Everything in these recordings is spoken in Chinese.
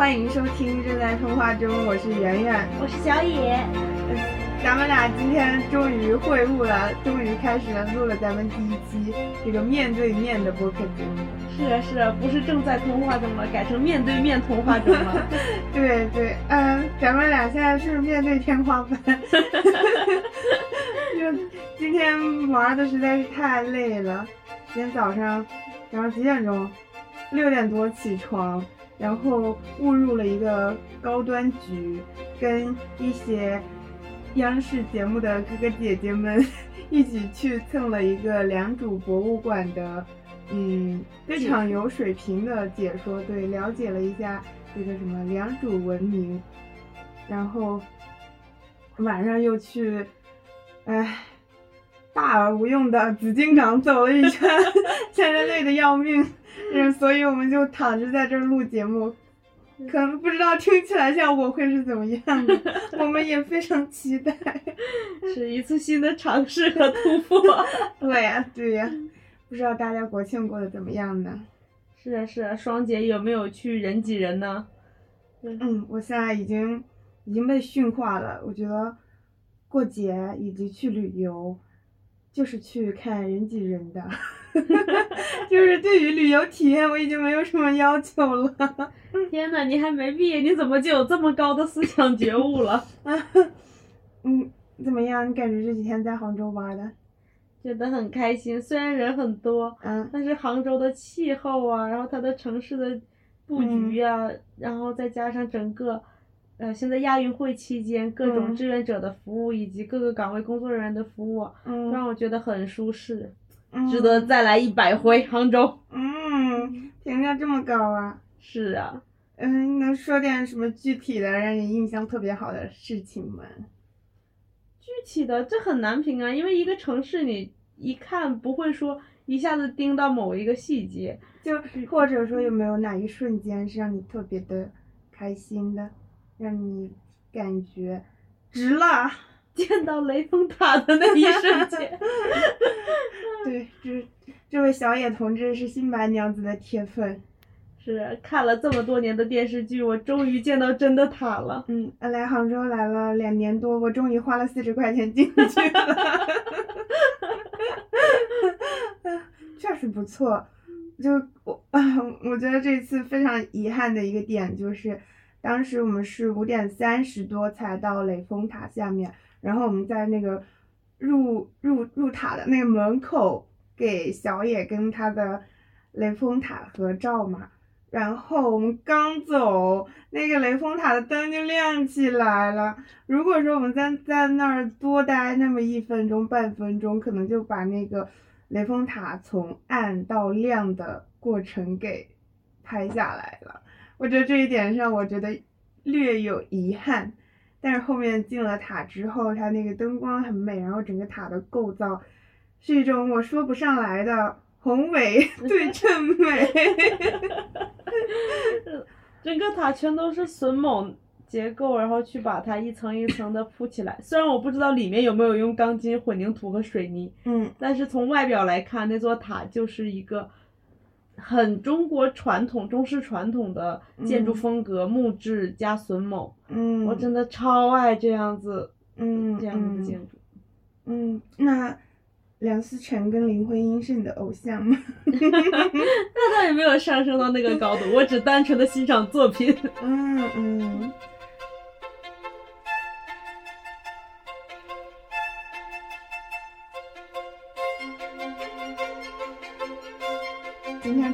嗨，欢迎收听《正在通话中》，我是圆圆，我是小野。咱们俩今天终于会晤了，终于开始了录了咱们第一期这个面对面的播客节目。是啊是啊，不是正在通话中了，改成面对面通话中了。对对，嗯，咱们俩现在是面对天花板。就今天玩的实在是太累了，今天早上早上几点钟？六点多起床，然后误入了一个高端局，跟一些央视节目的哥哥姐姐们一起去蹭了一个良渚博物馆的，嗯，非常有水平的解说，对，了解了一下这个什么良渚文明，然后晚上又去，哎，大而无用的紫禁城走了一圈，现在累得要命。嗯，所以我们就躺着在这儿录节目，可能不知道听起来效果会是怎么样的，我们也非常期待，是一次新的尝试和突破。对呀，对呀，不知道大家国庆过得怎么样呢？是啊，是啊，双姐有没有去人挤人呢？嗯，我现在已经已经被驯化了，我觉得过节以及去旅游，就是去看人挤人的。就是对于旅游体验，我已经没有什么要求了。天呐，你还没毕业，你怎么就有这么高的思想觉悟了？嗯，怎么样？你感觉这几天在杭州玩的？觉得很开心，虽然人很多，嗯，但是杭州的气候啊，然后它的城市的布局呀，然后再加上整个。呃，现在亚运会期间，各种志愿者的服务以及各个岗位工作人员的服务，嗯，让我觉得很舒适，值得再来一百回杭州。嗯，评价这么高啊？是啊。嗯，能说点什么具体的让你印象特别好的事情吗？具体的这很难评啊，因为一个城市你一看不会说一下子盯到某一个细节，就或者说有没有哪一瞬间是让你特别的开心的？让你感觉值了，见到雷峰塔的那一瞬间。对，这这位小野同志是新白娘子的铁粉，是看了这么多年的电视剧，我终于见到真的塔了。嗯，来杭州来了两年多，我终于花了四十块钱进去了。确实不错，就我啊，我觉得这次非常遗憾的一个点就是。当时我们是五点三十多才到雷峰塔下面，然后我们在那个入入入塔的那个门口给小野跟他的雷峰塔合照嘛，然后我们刚走，那个雷峰塔的灯就亮起来了。如果说我们在在那儿多待那么一分钟半分钟，可能就把那个雷峰塔从暗到亮的过程给拍下来了。我觉得这一点上，我觉得略有遗憾，但是后面进了塔之后，它那个灯光很美，然后整个塔的构造是一种我说不上来的宏伟 对称美。整个塔全都是榫卯结构，然后去把它一层一层的铺起来。虽然我不知道里面有没有用钢筋、混凝土和水泥，嗯，但是从外表来看，那座塔就是一个。很中国传统、中式传统的建筑风格，木质加榫卯。嗯，我真的超爱这样子，嗯，这样子的建筑。嗯，那梁思成跟林徽因是你的偶像吗？那倒也没有上升到那个高度，我只单纯的欣赏作品。嗯 嗯。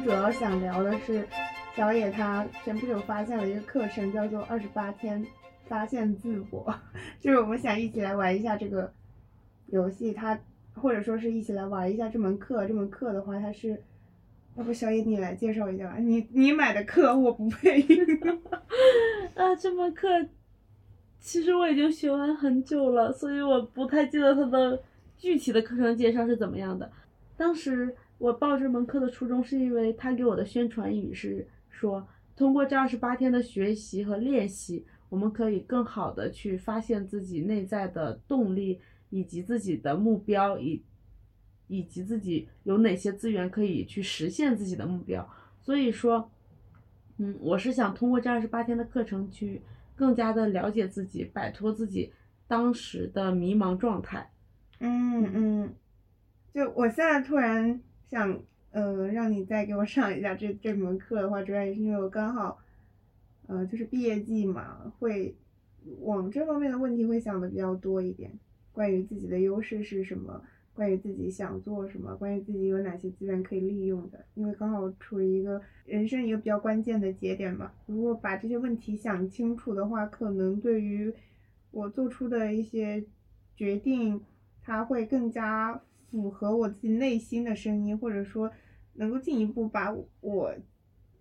主要想聊的是，小野他前不久发现了一个课程，叫做二十八天发现自我，就是我们想一起来玩一下这个游戏，他或者说是一起来玩一下这门课。这门课的话，它是，要不小野你来介绍一下吧？你你买的课我不配。啊，这门课其实我已经学完很久了，所以我不太记得它的具体的课程介绍是怎么样的。当时。我报这门课的初衷是因为他给我的宣传语是说，通过这二十八天的学习和练习，我们可以更好的去发现自己内在的动力，以及自己的目标，以以及自己有哪些资源可以去实现自己的目标。所以说，嗯，我是想通过这二十八天的课程去更加的了解自己，摆脱自己当时的迷茫状态。嗯嗯，就我现在突然想，呃，让你再给我上一下这这门课的话，主要也是因为我刚好，呃，就是毕业季嘛，会往这方面的问题会想的比较多一点，关于自己的优势是什么，关于自己想做什么，关于自己有哪些资源可以利用的，因为刚好处于一个人生一个比较关键的节点嘛，如果把这些问题想清楚的话，可能对于我做出的一些决定。它会更加符合我自己内心的声音，或者说能够进一步把我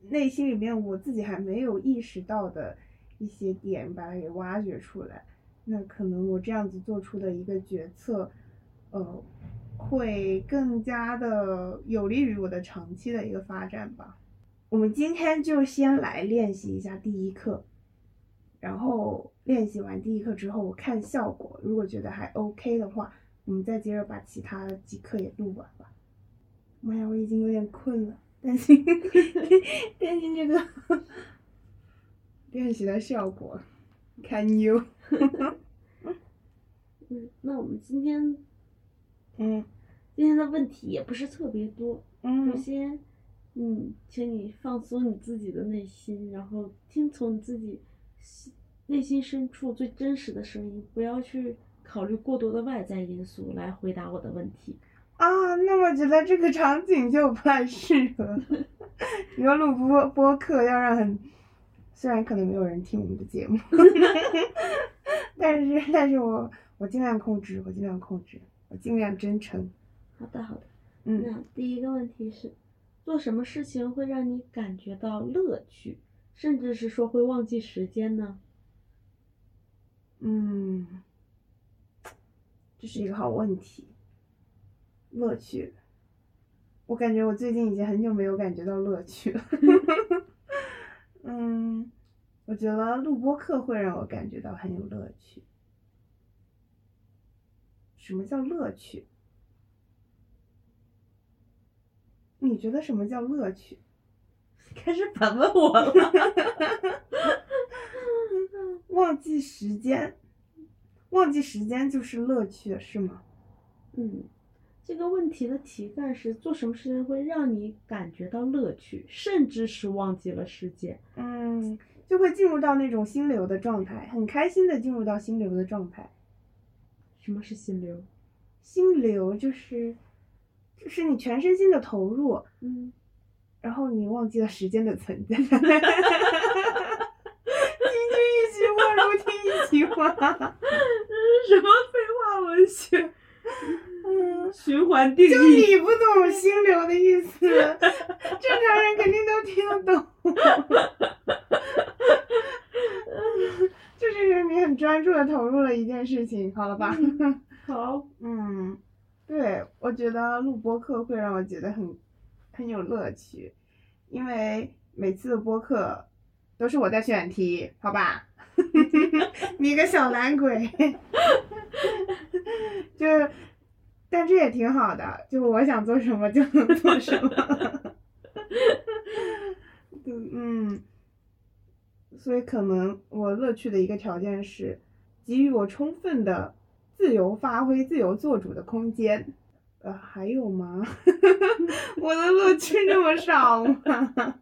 内心里面我自己还没有意识到的一些点把它给挖掘出来。那可能我这样子做出的一个决策，呃，会更加的有利于我的长期的一个发展吧。我们今天就先来练习一下第一课，然后练习完第一课之后，我看效果，如果觉得还 OK 的话。我们再接着把其他几课也录完吧。妈呀，我已经有点困了，担心 担心这个 练习的效果。Can you？嗯，那我们今天，嗯，今天的问题也不是特别多。嗯。首先，嗯，请你放松你自己的内心，然后听从你自己内心深处最真实的声音，不要去。考虑过多的外在因素来回答我的问题啊，那我觉得这个场景就不太适合。你说录播播客要让很，虽然可能没有人听我们的节目，但是但是我我尽量控制，我尽量控制，我尽量真诚。好的好的，嗯，那第一个问题是，做什么事情会让你感觉到乐趣，甚至是说会忘记时间呢？嗯。这是一个好问题。乐趣，我感觉我最近已经很久没有感觉到乐趣了。嗯，我觉得录播课会让我感觉到很有乐趣。什么叫乐趣？你觉得什么叫乐趣？开始反问我了。忘记时间。忘记时间就是乐趣，是吗？嗯，这个问题的题干是做什么事情会让你感觉到乐趣，甚至是忘记了时间。嗯，就会进入到那种心流的状态，很开心的进入到心流的状态。什么是心流？心流就是，就是你全身心的投入，嗯，然后你忘记了时间的存在。听君一席话，如听一席话。什么废话文学？嗯，循环定义。就你不懂心流的意思，正常人肯定都听得懂。就是你很专注的投入了一件事情，好了吧？好。嗯，对，我觉得录播课会让我觉得很很有乐趣，因为每次的播客都是我在选题，好吧？你个小懒鬼，就，但这也挺好的，就我想做什么就能做什么。嗯，所以可能我乐趣的一个条件是，给予我充分的自由发挥、自由做主的空间。呃，还有吗？我的乐趣那么少吗？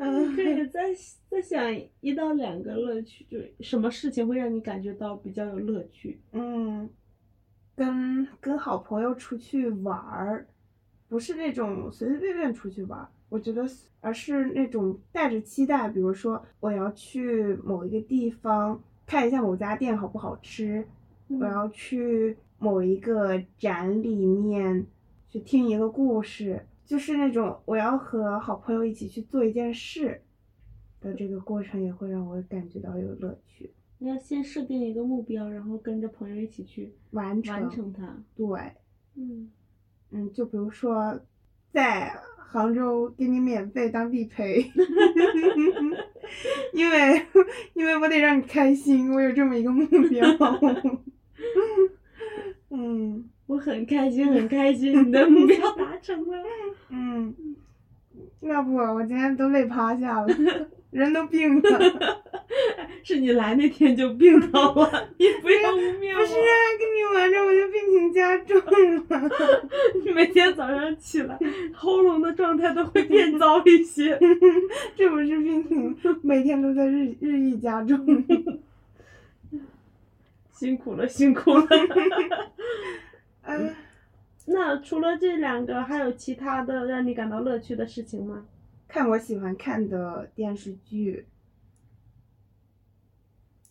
嗯可以再再想一到两个乐趣，就什么事情会让你感觉到比较有乐趣？嗯，跟跟好朋友出去玩儿，不是那种随随便便出去玩儿，我觉得，而是那种带着期待，比如说我要去某一个地方看一下某家店好不好吃，我要去。某一个展里面去听一个故事，就是那种我要和好朋友一起去做一件事的这个过程，也会让我感觉到有乐趣。你要先设定一个目标，然后跟着朋友一起去完成完成它。对，嗯嗯，就比如说在杭州给你免费当地陪，因为因为我得让你开心，我有这么一个目标。嗯，我很开心，很开心，你的目标达成了。嗯，那不，我今天都累趴下了，人都病了。是你来那天就病倒了，你不要污蔑我。不是啊，跟你玩着我就病情加重了。你每天早上起来，喉咙的状态都会变糟一些。这不是病情，每天都在日日益加重。辛苦了，辛苦了。嗯，那除了这两个，还有其他的让你感到乐趣的事情吗？看我喜欢看的电视剧，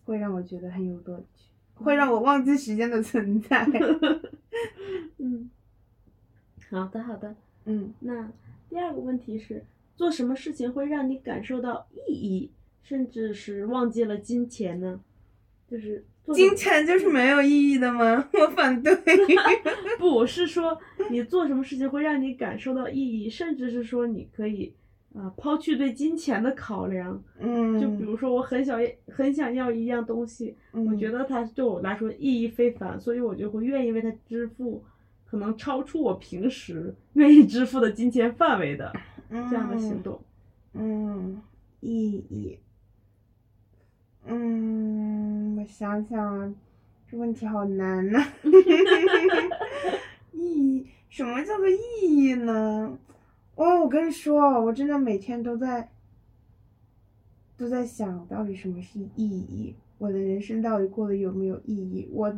会让我觉得很有乐趣，会让我忘记时间的存在。嗯，好的好的。嗯，那第二个问题是，做什么事情会让你感受到意义，甚至是忘记了金钱呢？就是金钱就是没有意义的吗？我反对。不是说你做什么事情会让你感受到意义，甚至是说你可以啊、呃抛去对金钱的考量，嗯，就比如说我很想很想要一样东西，嗯，我觉得它对我来说意义非凡，所以我就会愿意为它支付可能超出我平时愿意支付的金钱范围的这样的行动。嗯，意义。嗯，我想想啊，这问题好难呐、意义，什么叫做意义呢？哇，我跟你说，我真的每天都在都在想到底什么是意义，我的人生到底过得有没有意义，我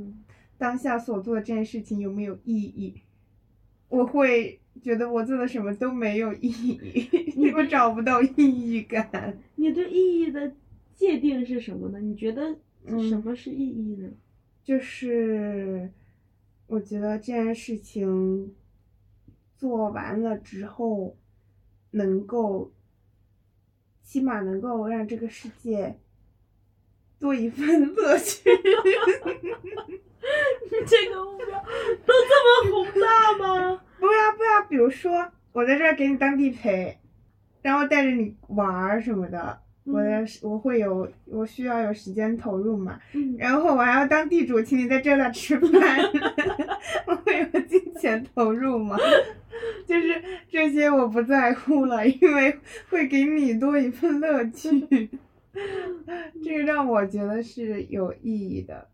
当下所做的这件事情有没有意义？我会觉得我做的什么都没有意义，因 为我找不到意义感。你对意义的界定是什么呢？你觉得嗯什么是意义呢？就是我觉得这件事情做完了之后，能够起码能够让这个世界多一份乐趣。这个目标都这么宏大吗？不呀不呀，比如说我在这儿给你当地陪，然后带着你玩儿什么的，我的我会有我需要有时间投入嘛，嗯，然后我还要当地主，请你在这儿吃饭，我会有金钱投入吗？就是这些我不在乎了，因为会给你多一份乐趣，这个让我觉得是有意义的。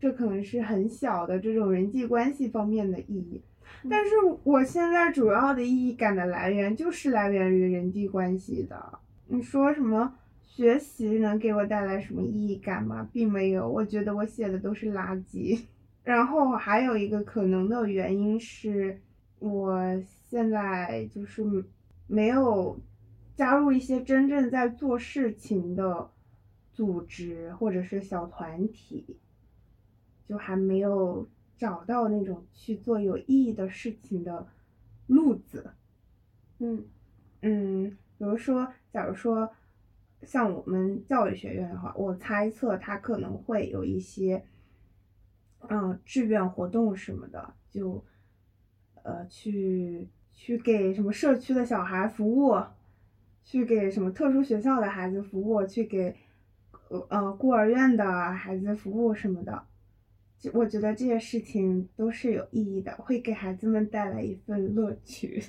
这可能是很小的这种人际关系方面的意义，但是我现在主要的意义感的来源就是来源于人际关系的。你说什么学习能给我带来什么意义感吗？并没有，我觉得我写的都是垃圾。然后还有一个可能的原因是，我现在就是没有加入一些真正在做事情的组织或者是小团体。就还没有找到那种去做有意义的事情的路子。嗯嗯，比如说，假如说像我们教育学院的话，我猜测他可能会有一些，嗯，志愿活动什么的，就呃去去给什么社区的小孩服务，去给什么特殊学校的孩子服务，去给呃孤儿院的孩子服务什么的。就我觉得这些事情都是有意义的，会给孩子们带来一份乐趣。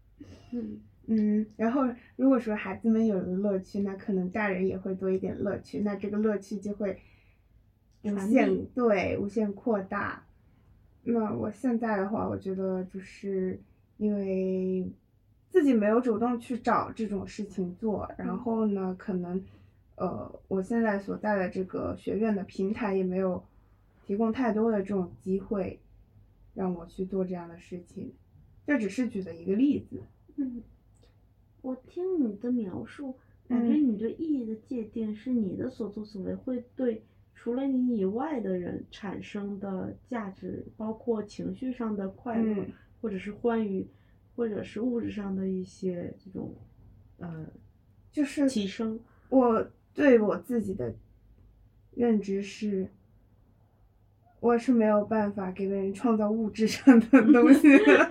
嗯嗯，然后如果说孩子们有了乐趣，那可能大人也会多一点乐趣，那这个乐趣就会无限对无限扩大。那我现在的话，我觉得就是因为自己没有主动去找这种事情做，然嗯后呢，可能呃我现在所在的这个学院的平台也没有提供太多的这种机会让我去做这样的事情。这只是举的一个例子。嗯，我听你的描述，感觉嗯你对意义的界定是你的所作所为会对除了你以外的人产生的价值，包括情绪上的快乐，嗯或者是欢愉，或者是物质上的一些这种呃就是提升。我对我自己的认知是，我是没有办法给别人创造物质上的 东西的。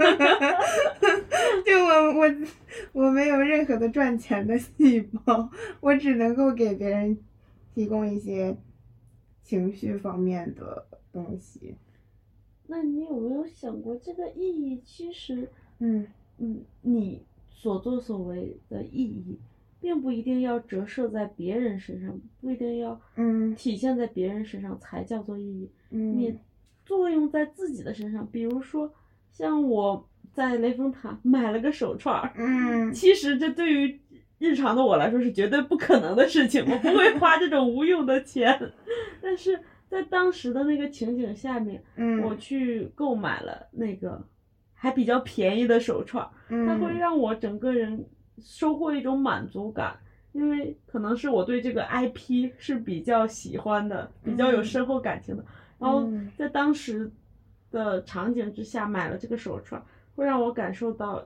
就我我我没有任何的赚钱的细胞，我只能够给别人提供一些情绪方面的东西。那你有没有想过，这个意义其实，嗯嗯，你所所作所为的意义，并不一定要折射在别人身上，不一定要嗯。体现在别人身上才叫做意义。嗯。你作用在自己的身上，比如说像我在雷峰塔买了个手串儿，嗯。其实这对于日常的我来说是绝对不可能的事情，我不会花这种无用的钱。但是在当时的那个情景下面，嗯，我去购买了那个还比较便宜的手串儿，它会嗯让我整个人收获一种满足感。因为可能是我对这个 IP 是比较喜欢的，比较有嗯。深厚感情的，然后嗯。在当时的场景之下买了这个手串，会让我感受到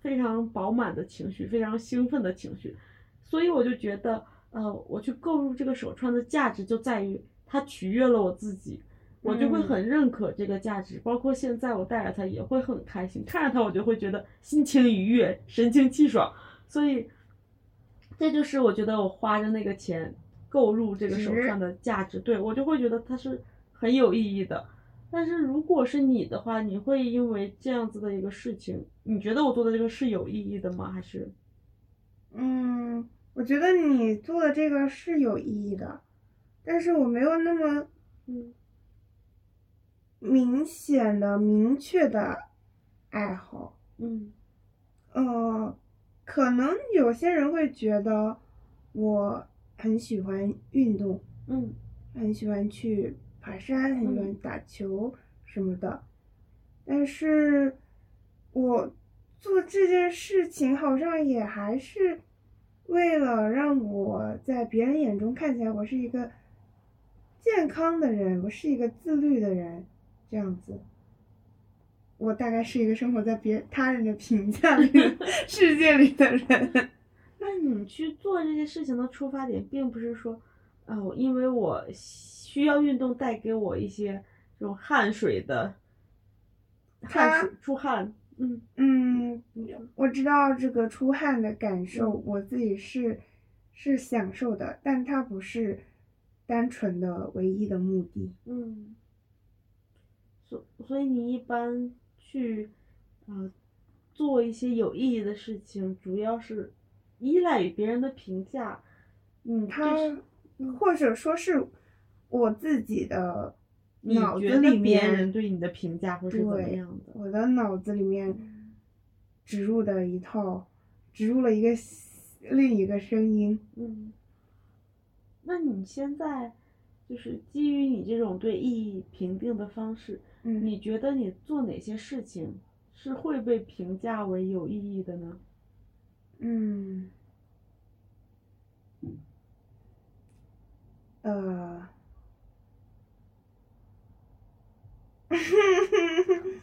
非常饱满的情绪，非常兴奋的情绪，所以我就觉得，呃，我去购入这个手串的价值就在于它取悦了我自己，我就会嗯。很认可这个价值，包括现在我戴着它也会很开心，看着它我就会觉得心情愉悦，神清气爽，所以这就是我觉得我花着那个钱购入这个手值串的价值，对我就会觉得它是很有意义的。但是如果是你的话，你会因为这样子的一个事情，你觉得我做的这个是有意义的吗？还是嗯，我觉得你做的这个是有意义的，但是我没有那么嗯明显的、明确的爱好。嗯呃，可能有些人会觉得我很喜欢运动，嗯。很喜欢去爬山，很喜欢嗯。打球什么的，但是我做这件事情好像也还是为了让我在别人眼中看起来我是一个健康的人，我是一个自律的人，这样子。我大概是一个生活在别他人的评价里的 世界里的人。那你去做这些事情的出发点，并不是说，哦、因为我需要运动带给我一些这种汗水的汗水出汗，嗯嗯，我知道这个出汗的感受，嗯我自己是是享受的，但它不是单纯的唯一的目的。嗯，所所以你一般去呃做一些有意义的事情，主要是依赖于别人的评价，嗯，他嗯或者说是我自己的你脑子里别面，人对你的评价会是怎么样的？我的脑子里面植入的一套，植入了一个另一个声音。嗯，那你现在就是基于你这种对意义评定的方式，嗯，你觉得你做哪些事情是会被评价为有意义的呢？嗯，呃，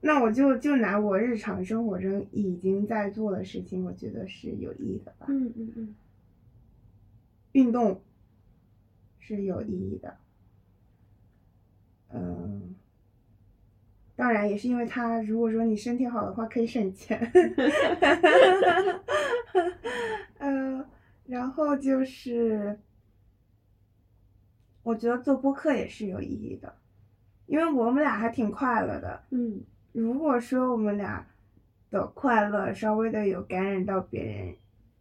那我就就拿我日常生活中已经在做的事情，我觉得是有意义的吧。嗯嗯嗯。运动是有意义的，嗯，当然也是因为他，如果说你身体好的话，可以省钱。嗯，然后就是，我觉得做播客也是有意义的，因为我们俩还挺快乐的。嗯如果说我们俩的快乐稍微的有感染到别人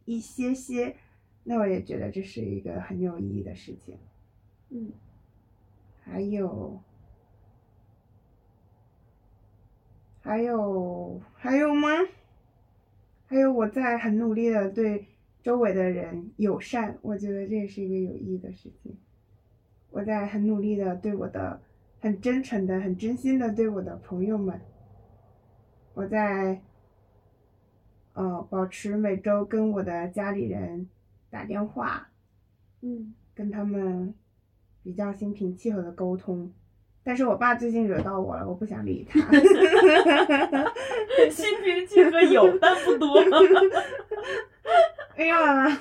一些些，那我也觉得这是一个很有意义的事情。嗯还有，还有，还有吗？还有我在很努力的对周围的人友善，我觉得这也是一个有意义的事情。我在很努力的对我的，很真诚的、很真心的对我的朋友们，我在，呃，保持每周跟我的家里人打电话，嗯跟他们比较心平气和的沟通。但是我爸最近惹到我了，我不想理他。心平气和有，但不多。哎呀，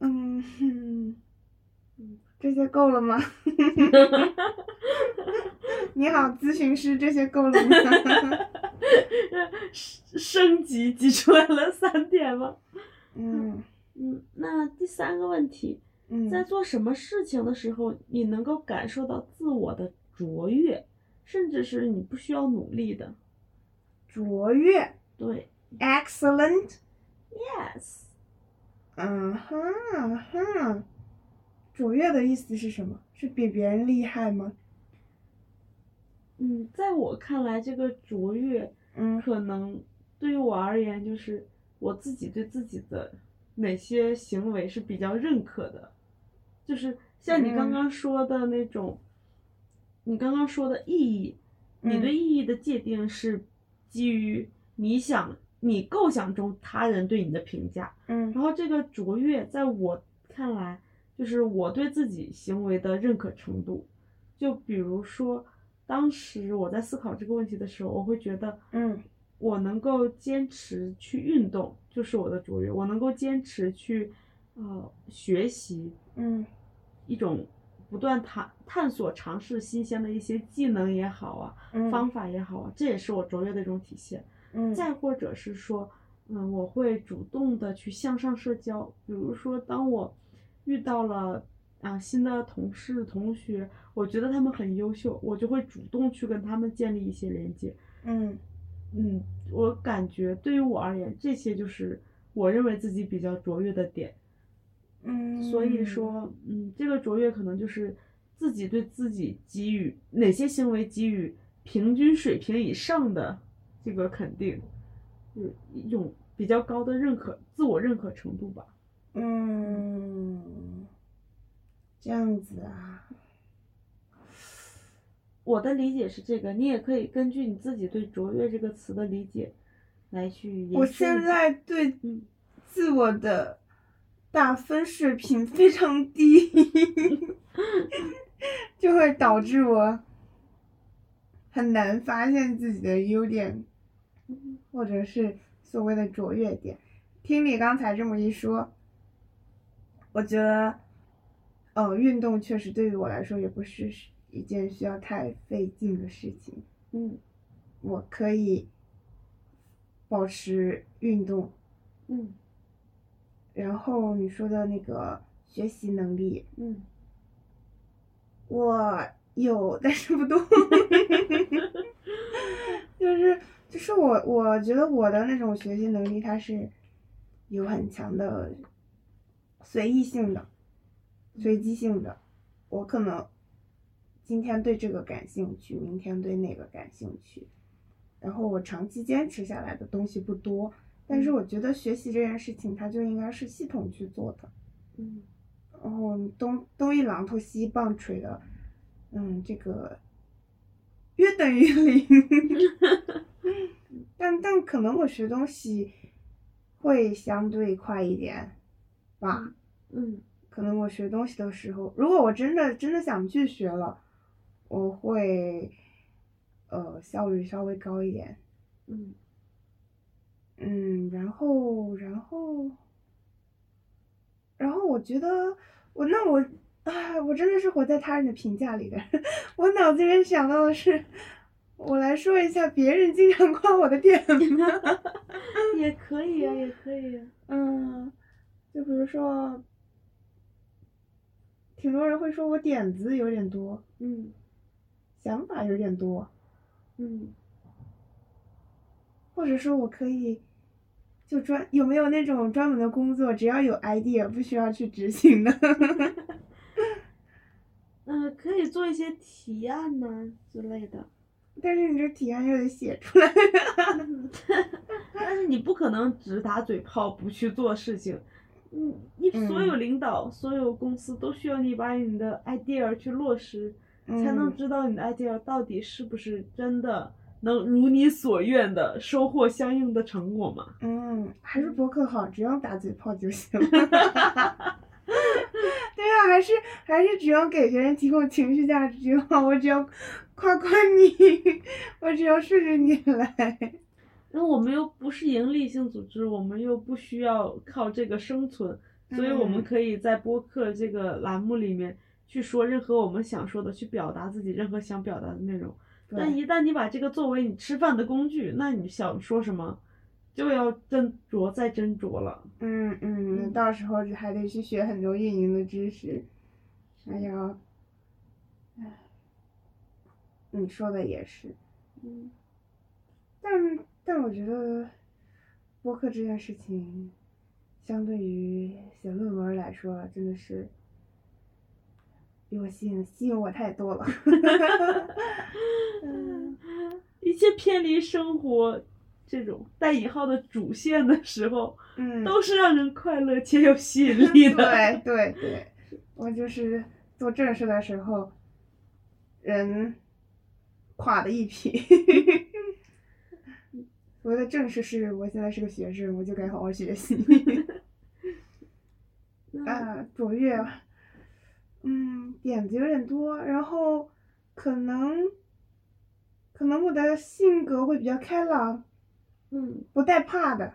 嗯，嗯这些够了吗？你好，咨询师，这些够了吗？升级挤出来了三点吗？嗯嗯，那第三个问题，在嗯做什么事情的时候，你能够感受到自我的卓越，甚至是你不需要努力的。卓越，对，excellent。，yes，嗯哼嗯哼，卓越的意思是什么？是比别人厉害吗？嗯，在我看来，这个卓越嗯可能对于我而言，就是我自己对自己的哪些行为是比较认可的，就是像你刚嗯。刚说的那种，你刚刚说的意义，你对嗯。意义的界定是基于你想你构想中他人对你的评价，嗯。然后这个卓越，在我看来，就是我对自己行为的认可程度。就比如说，当时我在思考这个问题的时候，我会觉得，嗯。我能够坚持去运动，就是我的卓越；我能够坚持去，呃，学习嗯一种不断探探索、尝试新鲜的一些技能也好啊，嗯方法也好啊，这也是我卓越的一种体现。嗯再或者是说，嗯，我会主动的去向上社交，比如说，当我遇到了啊新的同事、同学，我觉得他们很优秀，我就会主动去跟他们建立一些连接。嗯嗯，我感觉对于我而言，这些就是我认为自己比较卓越的点。嗯，所以说，嗯，这个卓越可能就是自己对自己给予哪些行为给予平均水平以上的这个肯定，就是一种比较高的认可、自我认可程度吧。嗯，这样子啊，我的理解是这个，你也可以根据你自己对卓越这个词的理解来去我现在对嗯。自我的打分水平非常低，就会导致我很难发现自己的优点，或者是所谓的卓越点。听你刚才这么一说，我觉得，呃，运动确实对于我来说也不是一件需要太费劲的事情。嗯我可以保持运动，嗯然后你说的那个学习能力，嗯我有，但是不多。就是就是我我觉得我的那种学习能力，它是有很强的随意性的、随机性的。我可能今天对这个感兴趣，明天对那个感兴趣，然后我长期坚持下来的东西不多。但是嗯我觉得学习这件事情，它就应该是系统去做的。嗯然后东东一榔头西一棒槌的，嗯，这个约等于零。但但可能我学东西会相对快一点吧。嗯可能我学东西的时候，如果我真的真的想去学了，我会呃效率稍微高一点。嗯嗯，然后，然后，然后我觉得我那我，啊，我真的是活在他人的评价里的。我脑子里面想到的是，我来说一下别人经常夸我的点吧。也可以啊、也可以啊、嗯，就比如说，挺多人会说我点子有点多，嗯想法有点多，嗯或者说我可以。就专有没有那种专门的工作，只要有 idea 不需要去执行的？呃，可以做一些提案呐、之类的。但是你这提案又得写出来。但是你不可能只打嘴炮不去做事情，你，你所有领导、所有公司都需要你把你的 idea 去落实，才能嗯知道你的 idea 到底是不是真的能如你所愿的收获相应的成果吗。嗯，还是博客好，只要打嘴炮就行了。对啊，还是还是只要给别人提供情绪价值就好，我只要夸夸你，我只要顺着你来。那我们又不是盈利性组织，我们又不需要靠这个生存，所以我们嗯可以在播客这个栏目里面去说任何我们想说的，去表达自己任何想表达的内容。但，一旦你把这个作为你吃饭的工具，那你想说什么，就要斟酌再斟酌了。嗯嗯，嗯到时候还得去学很多运营的知识，哎呀，唉，你说的也是。嗯但但我觉得播客这件事情，相对于写论文来说，真的是比我吸引吸引我太多了。嗯，一切偏离生活这种带引号的主线的时候，嗯，都是让人快乐且有吸引力的。对对对，我就是做正事的时候，人垮的一批。所谓的正事是我现在是个学生，我就该好好学习。啊，卓越，嗯，点子有点多，然后可能，可能我的性格会比较开朗，嗯不带怕的，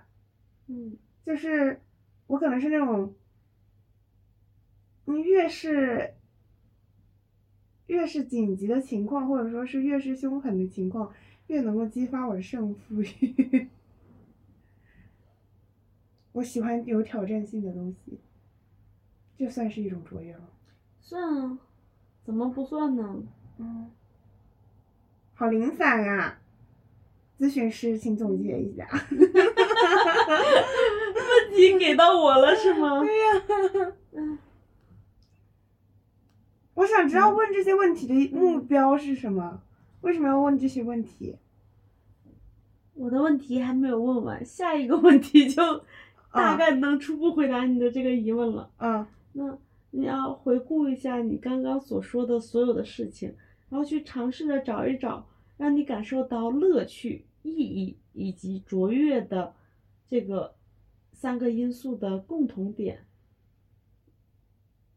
嗯就是我可能是那种，你越是越是紧急的情况，或者说是越是凶狠的情况，越能够激发我的胜负欲。我喜欢有挑战性的东西，就算是一种卓越吗？算啊，怎么不算呢？嗯，好零散啊！咨询师，请总结一下。问题给到我了是吗？对呀、我想知道问这些问题的目标是什么？为什么要问这些问题？我的问题还没有问完，下一个问题就大啊概能初步回答你的这个疑问了。嗯那你要回顾一下你刚刚所说的所有的事情，然后去尝试着找一找让你感受到乐趣、意义以及卓越的这个三个因素的共同点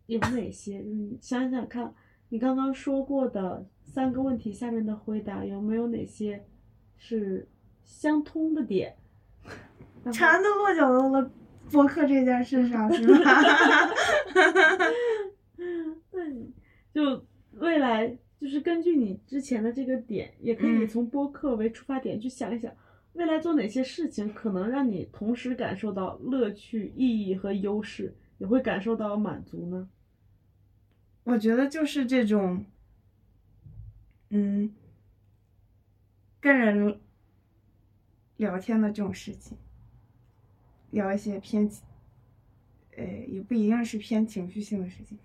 有哪些？你想想看，你刚刚说过的三个问题下面的回答有没有哪些是相通的点？然后全都落脚了播客这件事上，是吧？嗯，就未来就是根据你之前的这个点，也可以嗯从播客为出发点去想一想，未来做哪些事情可能让你同时感受到乐趣、意义和优势，也会感受到满足呢？我觉得就是这种，嗯，跟人聊天的这种事情，聊一些偏情，呃，也不一定是偏情绪性的事情，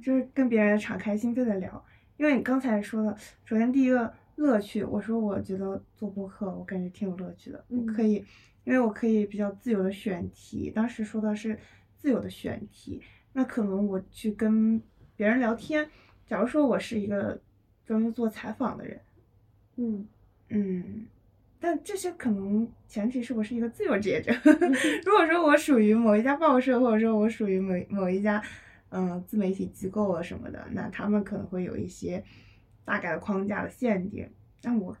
就是跟别人敞开心扉的聊。因为你刚才说的，首先第一个乐趣，我说我觉得做播客我感觉挺有乐趣的，嗯可以，因为我可以比较自由的选题，当时说的是自由的选题，那可能我去跟别人聊天，假如说我是一个专门做采访的人，嗯嗯，但这些可能前提是我是一个自由职业者。如果说我属于某一家报社，或者说我属于某某一家嗯、自媒体机构啊什么的，那他们可能会有一些大概的框架的限定。但我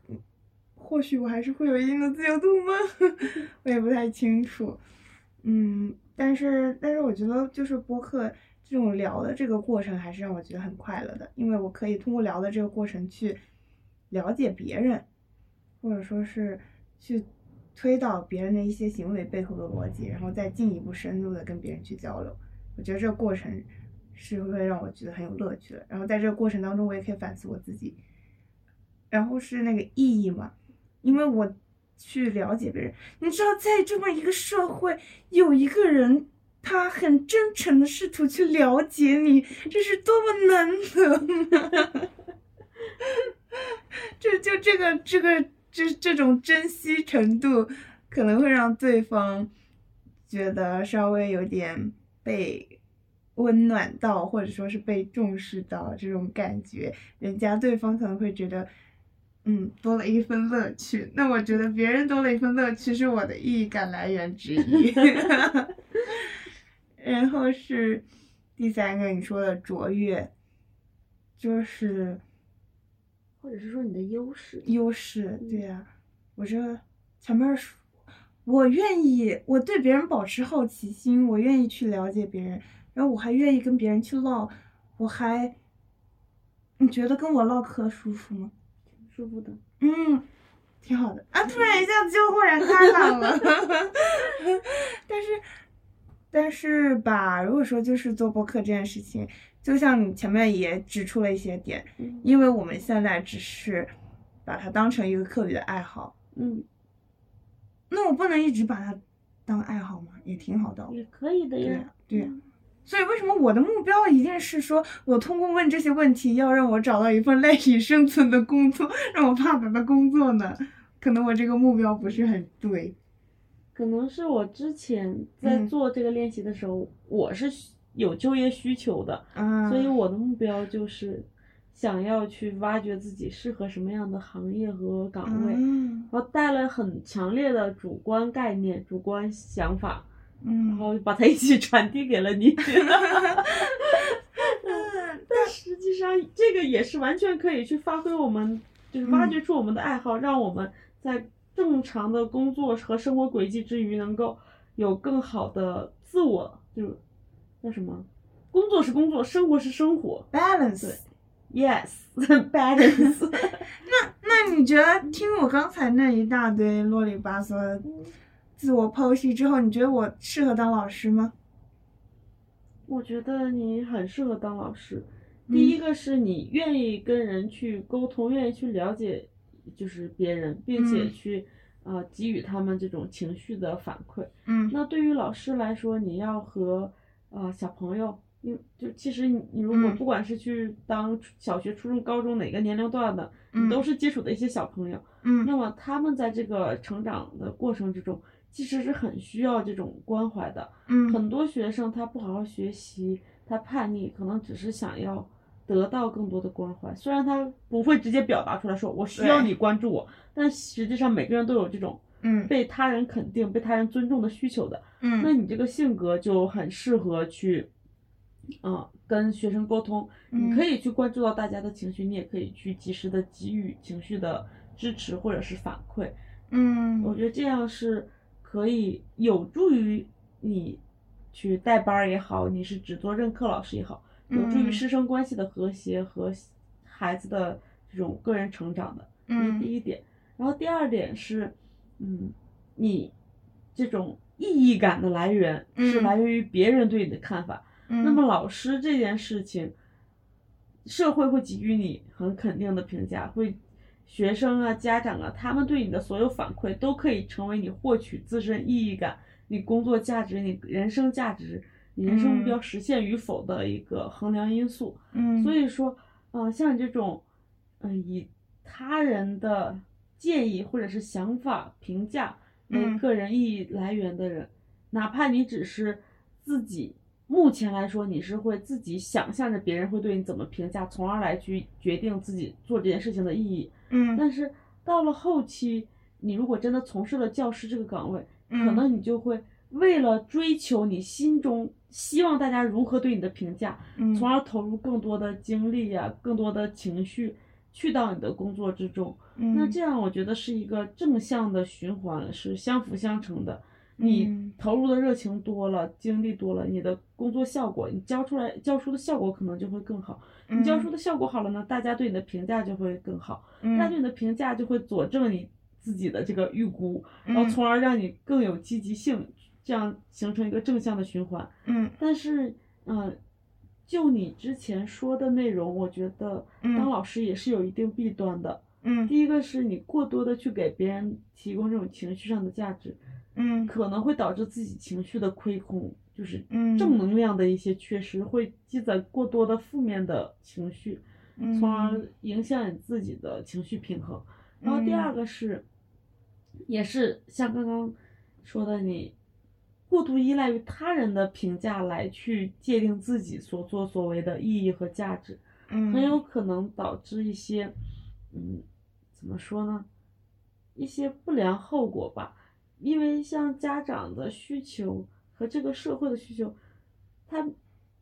或许我还是会有一定的自由度吗？我也不太清楚。嗯，但是但是我觉得就是播客这种聊的这个过程，还是让我觉得很快乐的，因为我可以通过聊的这个过程去了解别人，或者说是去推导别人的一些行为背后的逻辑，然后再进一步深入的跟别人去交流。我觉得这个过程是会让我觉得很有乐趣的。然后在这个过程当中，我也可以反思我自己。然后是那个意义嘛，因为我去了解别人，你知道，在这么一个社会，有一个人他很真诚的试图去了解你，这是多么难得吗？这就这个这个这这种珍惜程度，可能会让对方觉得稍微有点被温暖到，或者说是被重视到这种感觉，人家对方可能会觉得，嗯，多了一份乐趣。那我觉得别人多了一份乐趣是我的意义感来源之一。然后是第三个你说的卓越，就是或者是说你的优势。优势，对呀、我这前面说，我愿意，我对别人保持好奇心，我愿意去了解别人，然后我还愿意跟别人去唠，我还，你觉得跟我唠嗑舒服吗？挺舒服的，嗯，挺好的啊！突然一下子就豁然开朗了。但是，但是吧，如果说就是做播客这件事情，就像你前面也指出了一些点，嗯因为我们现在只是把它当成一个课余的爱好，嗯那我不能一直把它当爱好吗，也挺好的。也可以的呀对。所以为什么我的目标一定是说，我通过问这些问题，要让我找到一份赖以生存的工作，让我爸爸的工作呢？可能我这个目标不是很对。可能是我之前在嗯做这个练习的时候，我是需有就业需求的，啊，所以我的目标就是想要去挖掘自己适合什么样的行业和岗位，嗯。然后带了很强烈的主观概念、主观想法，然嗯，后把它一起传递给了你。但实际上，这个也是完全可以去发挥我们，就是挖掘出我们的爱好，让我们在正常的工作和生活轨迹之余，能够有更好的自我，就叫什么？工作是工作，生活是生活。balance。Yes，balance。那那你觉得听我刚才那一大堆啰里吧嗦的自我剖析之后，你觉得我适合当老师吗？我觉得你很适合当老师。嗯第一个是你愿意跟人去沟通，愿意去了解，就是别人，并且嗯去呃给予他们这种情绪的反馈。嗯那对于老师来说，你要和呃小朋友，因就其实你你如果嗯不管是去当小学、初中、高中哪个年龄段的，嗯你都是接触的一些小朋友。嗯那么他们在这个成长的过程之中，其实是很需要这种关怀的。嗯很多学生他不好好学习，他叛逆，可能只是想要得到更多的关怀。虽然他不会直接表达出来说我需要你关注我，但实际上每个人都有这种嗯被他人肯定、被他人尊重的需求的。嗯那嗯你这个性格就很适合去，啊、跟学生沟通。你可以以去关注到大家的情绪，你也可以去及时的给予情绪的支持或者是反馈。嗯我觉得这样是可以有助于你去带班儿也好，你是只做任课老师也好，有助于嗯师生关系的和谐和孩子的这种个人成长的，这是第嗯一点。然后第二点是，嗯，你这种意义感的来源是嗯来源于别人对你的看法。嗯那么老师这件事情，社会会给予你很肯定的评价，会学生啊、家长啊，他们对你的所有反馈都可以成为你获取自身意义感、你工作价值、你人生价值、你人生目标实现与否的一个衡量因素。嗯所以说，呃，像你这种，嗯、以他人的建议或者是想法、评价为嗯。个人意义来源的人，哪怕你只是自己，目前来说你是会自己想象着别人会对你怎么评价，从而来去决定自己做这件事情的意义。嗯。但是到了后期，你如果真的从事了教师这个岗位，嗯。可能你就会为了追求你心中希望大家如何对你的评价，嗯。从而投入更多的精力呀、更多的情绪去到你的工作之中。那嗯这样我觉得是一个正向的循环，是相辅相成的。你嗯投入的热情多了，精力多了，你的工作效果，你教出来教书的效果可能就会更好。你教书的效果好了呢，大家对你的评价就会更好，嗯大家对你的评价就会佐证你自己的这个预估，然后嗯从而让你更有积极性，这样形成一个正向的循环。嗯但是，嗯、就你之前说的内容，我觉得嗯。当老师也是有一定弊端的。嗯。第一个是你过多的去给别人提供这种情绪上的价值，嗯。可能会导致自己情绪的亏空，就是嗯。正能量的一些缺失，会积攒过多的负面的情绪，嗯。从而影响你自己的情绪平衡。然后第二个是，也是像刚刚说的，你过度依赖于他人的评价来去界定自己所作所为的意义和价值，嗯很有可能导致一些，嗯，怎么说呢？一些不良后果吧。因为像家长的需求和这个社会的需求，它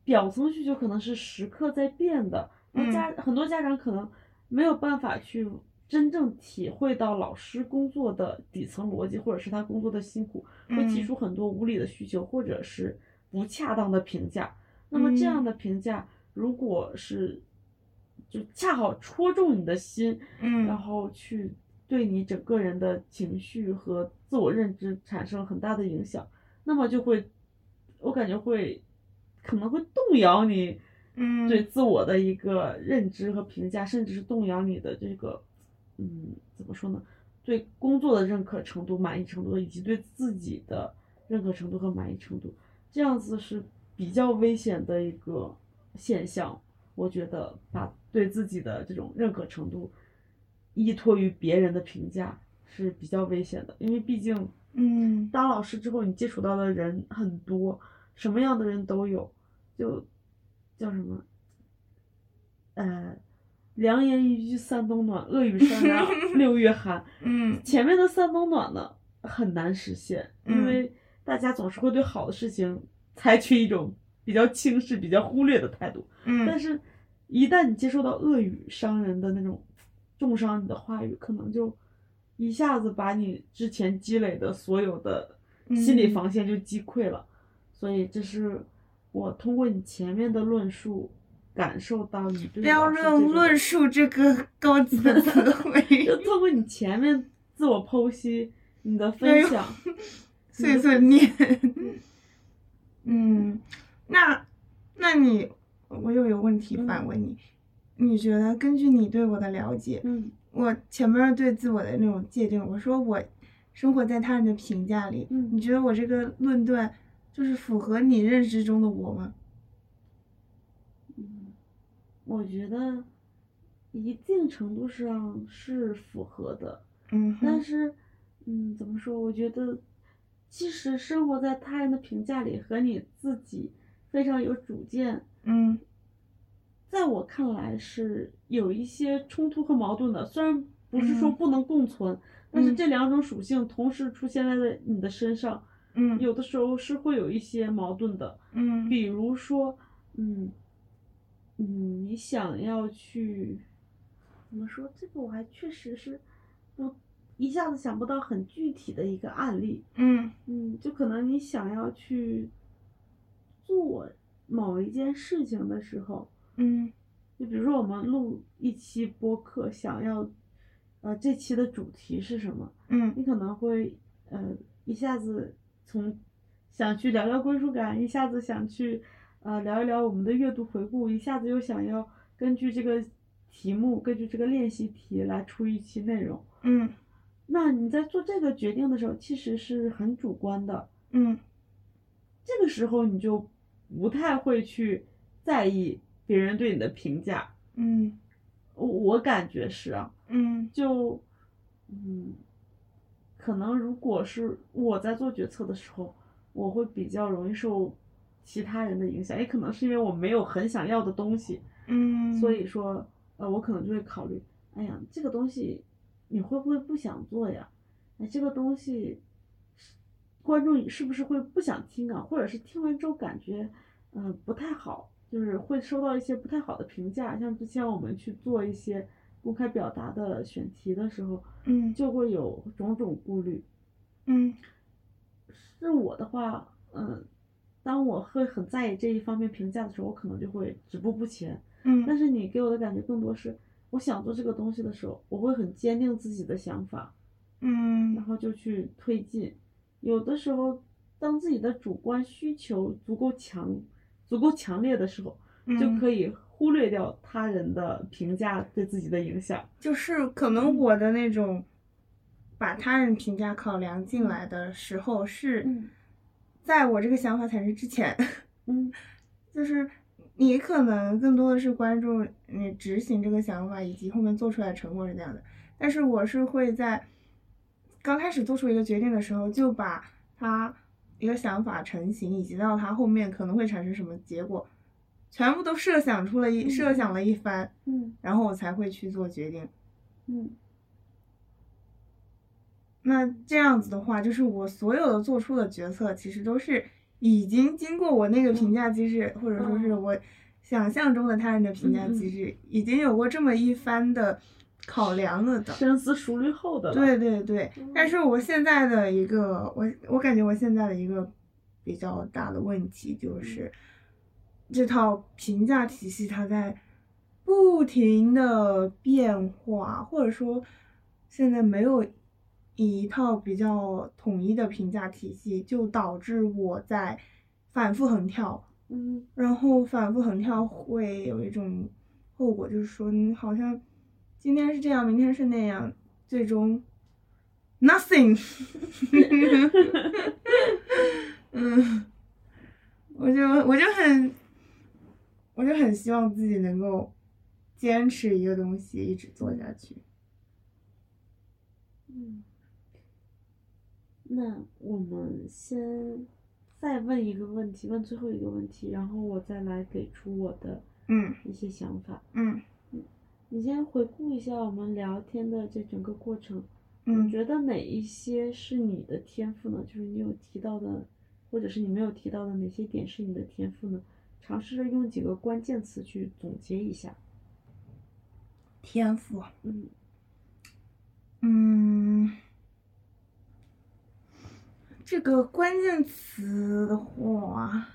表层需求可能是时刻在变的。那家、很多家长可能没有办法去真正体会到老师工作的底层逻辑，或者是他工作的辛苦，会提嗯。出很多无理的需求，或者是不恰当的评价。那么这样嗯。的评价，如果是就恰好戳中你的心，嗯。然后去对你整个人的情绪和自我认知产生很大的影响，那么就会，我感觉会可能会动摇你嗯。对自我的一个认知和评价，甚至是动摇你的这个，嗯，怎么说呢？对工作的认可程度、满意程度，以及对自己的认可程度和满意程度，这样子是比较危险的一个现象。我觉得把对自己的这种认可程度依托于别人的评价是比较危险的，因为毕竟，嗯当老师之后，你接触到的人很多，什么样的人都有，就叫什么，呃，良言一句三冬暖，恶语伤人 六月寒。嗯前面的三冬暖呢很难实现，因嗯为大家总是会对好的事情采取一种比较轻视、比较忽略的态度。嗯但嗯是，一旦你接受到恶语伤人的那种重伤你的话语，可能就一下子把你之前积累的所有的心理嗯防线就击溃了。所以，这是我通过你前面的论述感受到你对不要老师这个用论述这个 高级的词汇，就透过你前面自我剖析、你的分 享，碎碎念。嗯，那那你，我又有问题反问你，你觉得根据你对我的了解，嗯我前面对自我的那种界定，我说我生活在他人的评价里，嗯你觉得我这个论断就是符合你认知中的我吗？嗯，我觉得一定程度上是符合的，嗯，但是，嗯，怎么说？我觉得，即使生活在他人的评价里，和你自己非常有主见，嗯在我看来是有一些冲突和矛盾的。虽然不是说嗯不能共存，但是嗯这两种属性同时出现在你的身上，嗯有的时候是会有一些矛盾的。嗯比如说，嗯，嗯，你想要去怎么说？这个我还确实是不一下子想不到很具体的一个案例。嗯嗯，就可能你想要去做某一件事情的时候，嗯就比如说我们录一期播客，想要呃这期的主题是什么？嗯你可能会呃一下子从想去聊聊归属感，一下子想去呃聊一聊我们的阅读回顾，一下子又想要根据这个题目，根据这个练习题来出一期内容。嗯那你在做这个决定的时候，其实是很主观的。嗯这个时候你就不太会去在意别人对你的评价。嗯我我感觉是啊，嗯就，嗯，可能如果是我在做决策的时候，我会比较容易受其他人的影响，也可能是因为我没有很想要的东西，嗯，所以说，呃，我可能就会考虑，哎呀，这个东西你会不会不想做呀？哎，这个东西是观众是不是会不想听啊？或者是听完之后感觉，嗯、不太好，就是会收到一些不太好的评价。像之前我们去做一些公开表达的选题的时候，嗯就会有种种顾虑。嗯是我的话，嗯，当我会很在意这一方面评价的时候，我可能就会止步不前。但嗯是你给我的感觉更多是，我想做这个东西的时候，我会很坚定自己的想法，嗯然嗯后就去推进。有的时候，当自己的主观需求足够强、足够强烈的时候，就嗯可以忽略掉他人的评价对自己的影响。就是可能我的那种把他人评价考量进来的时候，是嗯在我这个想法产生之前，嗯就是你可能更多的是关注你执行这个想法以及后面做出来的成果是这样的，但是我是会在刚开始做出一个决定的时候，就把它一个想法成型，以及到它后面可能会产生什么结果，全部都设想出了一嗯。设想了一番，嗯。然后我才会去做决定。嗯那这样子的话，就是我所有的做出的决策，其实都是已经经过我那个评价机制，或者说是嗯。我想象中的他人的评价机制，已经有过这么一番的考量了的。深思熟虑后的。对对对嗯，但是我现在的一个，我我感觉我现在的一个比较大的问题就是，这套评价体系它在不停的变化，或者说现在没有一套比较统一的评价体系，就导致我在反复横跳，嗯然后反复横跳会有一种后果，就是说你好像今天是这样，明天是那样，最终 nothing。嗯，我就我就很，我就很希望自己能够坚持一个东西，一直做下去。嗯，那我们先再问一个问题，问最后一个问题，然后我再来给出我的嗯一些想法。嗯你先回顾一下我们聊天的这整个过程，你嗯觉得哪一些是你的天赋呢？就是你有提到的，或者是你没有提到的哪些点是你的天赋呢？尝试着用几个关键词去总结一下。天赋。嗯嗯，这个关键词的话，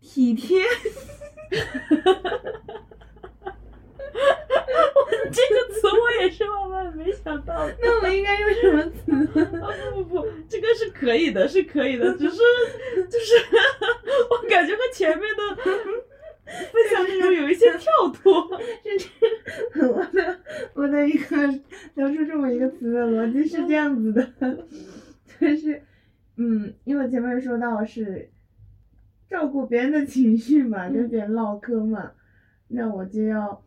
体贴。我这个词我也是万万没想到的。那我应该用什么词？啊不不不，这个是可以的，是可以的，只是就是 我感觉和前面的分享内容有一些跳脱。甚至我的我的一个得出这么一个词的逻辑是这样子的，就是，嗯，因为我前面说到是照顾别人的情绪嘛，跟别人唠嗑嘛，那我就要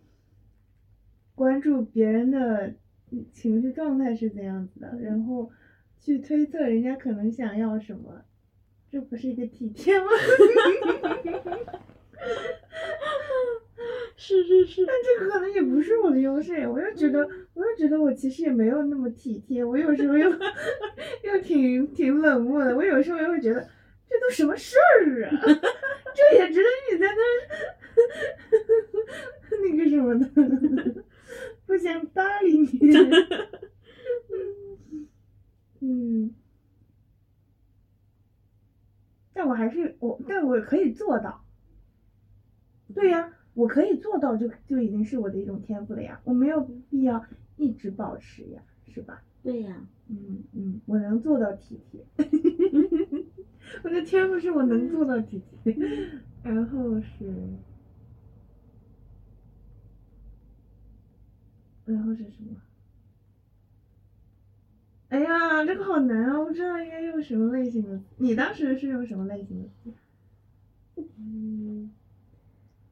关注别人的情绪状态是怎样子的，然后去推测人家可能想要什么，这不是一个体贴吗？是是是，但这可能也不是我的优势，我又觉得，我又觉得我其实也没有那么体贴，我有时候又 又挺挺冷漠的，我有时候又会觉得这都什么事儿啊，这也值得你在那 那个什么的，不想搭理你。嗯，但我还是我，但我可以做到。对呀、我可以做到就就已经是我的一种天赋了呀，我没有必要一直保持呀，是吧？对呀，嗯嗯，我能做到体贴，我的天赋是我能做到体贴，然后是，然后是什么？哎呀，这个好难啊！我不知道应该用什么类型的。你当时是用什么类型的词？嗯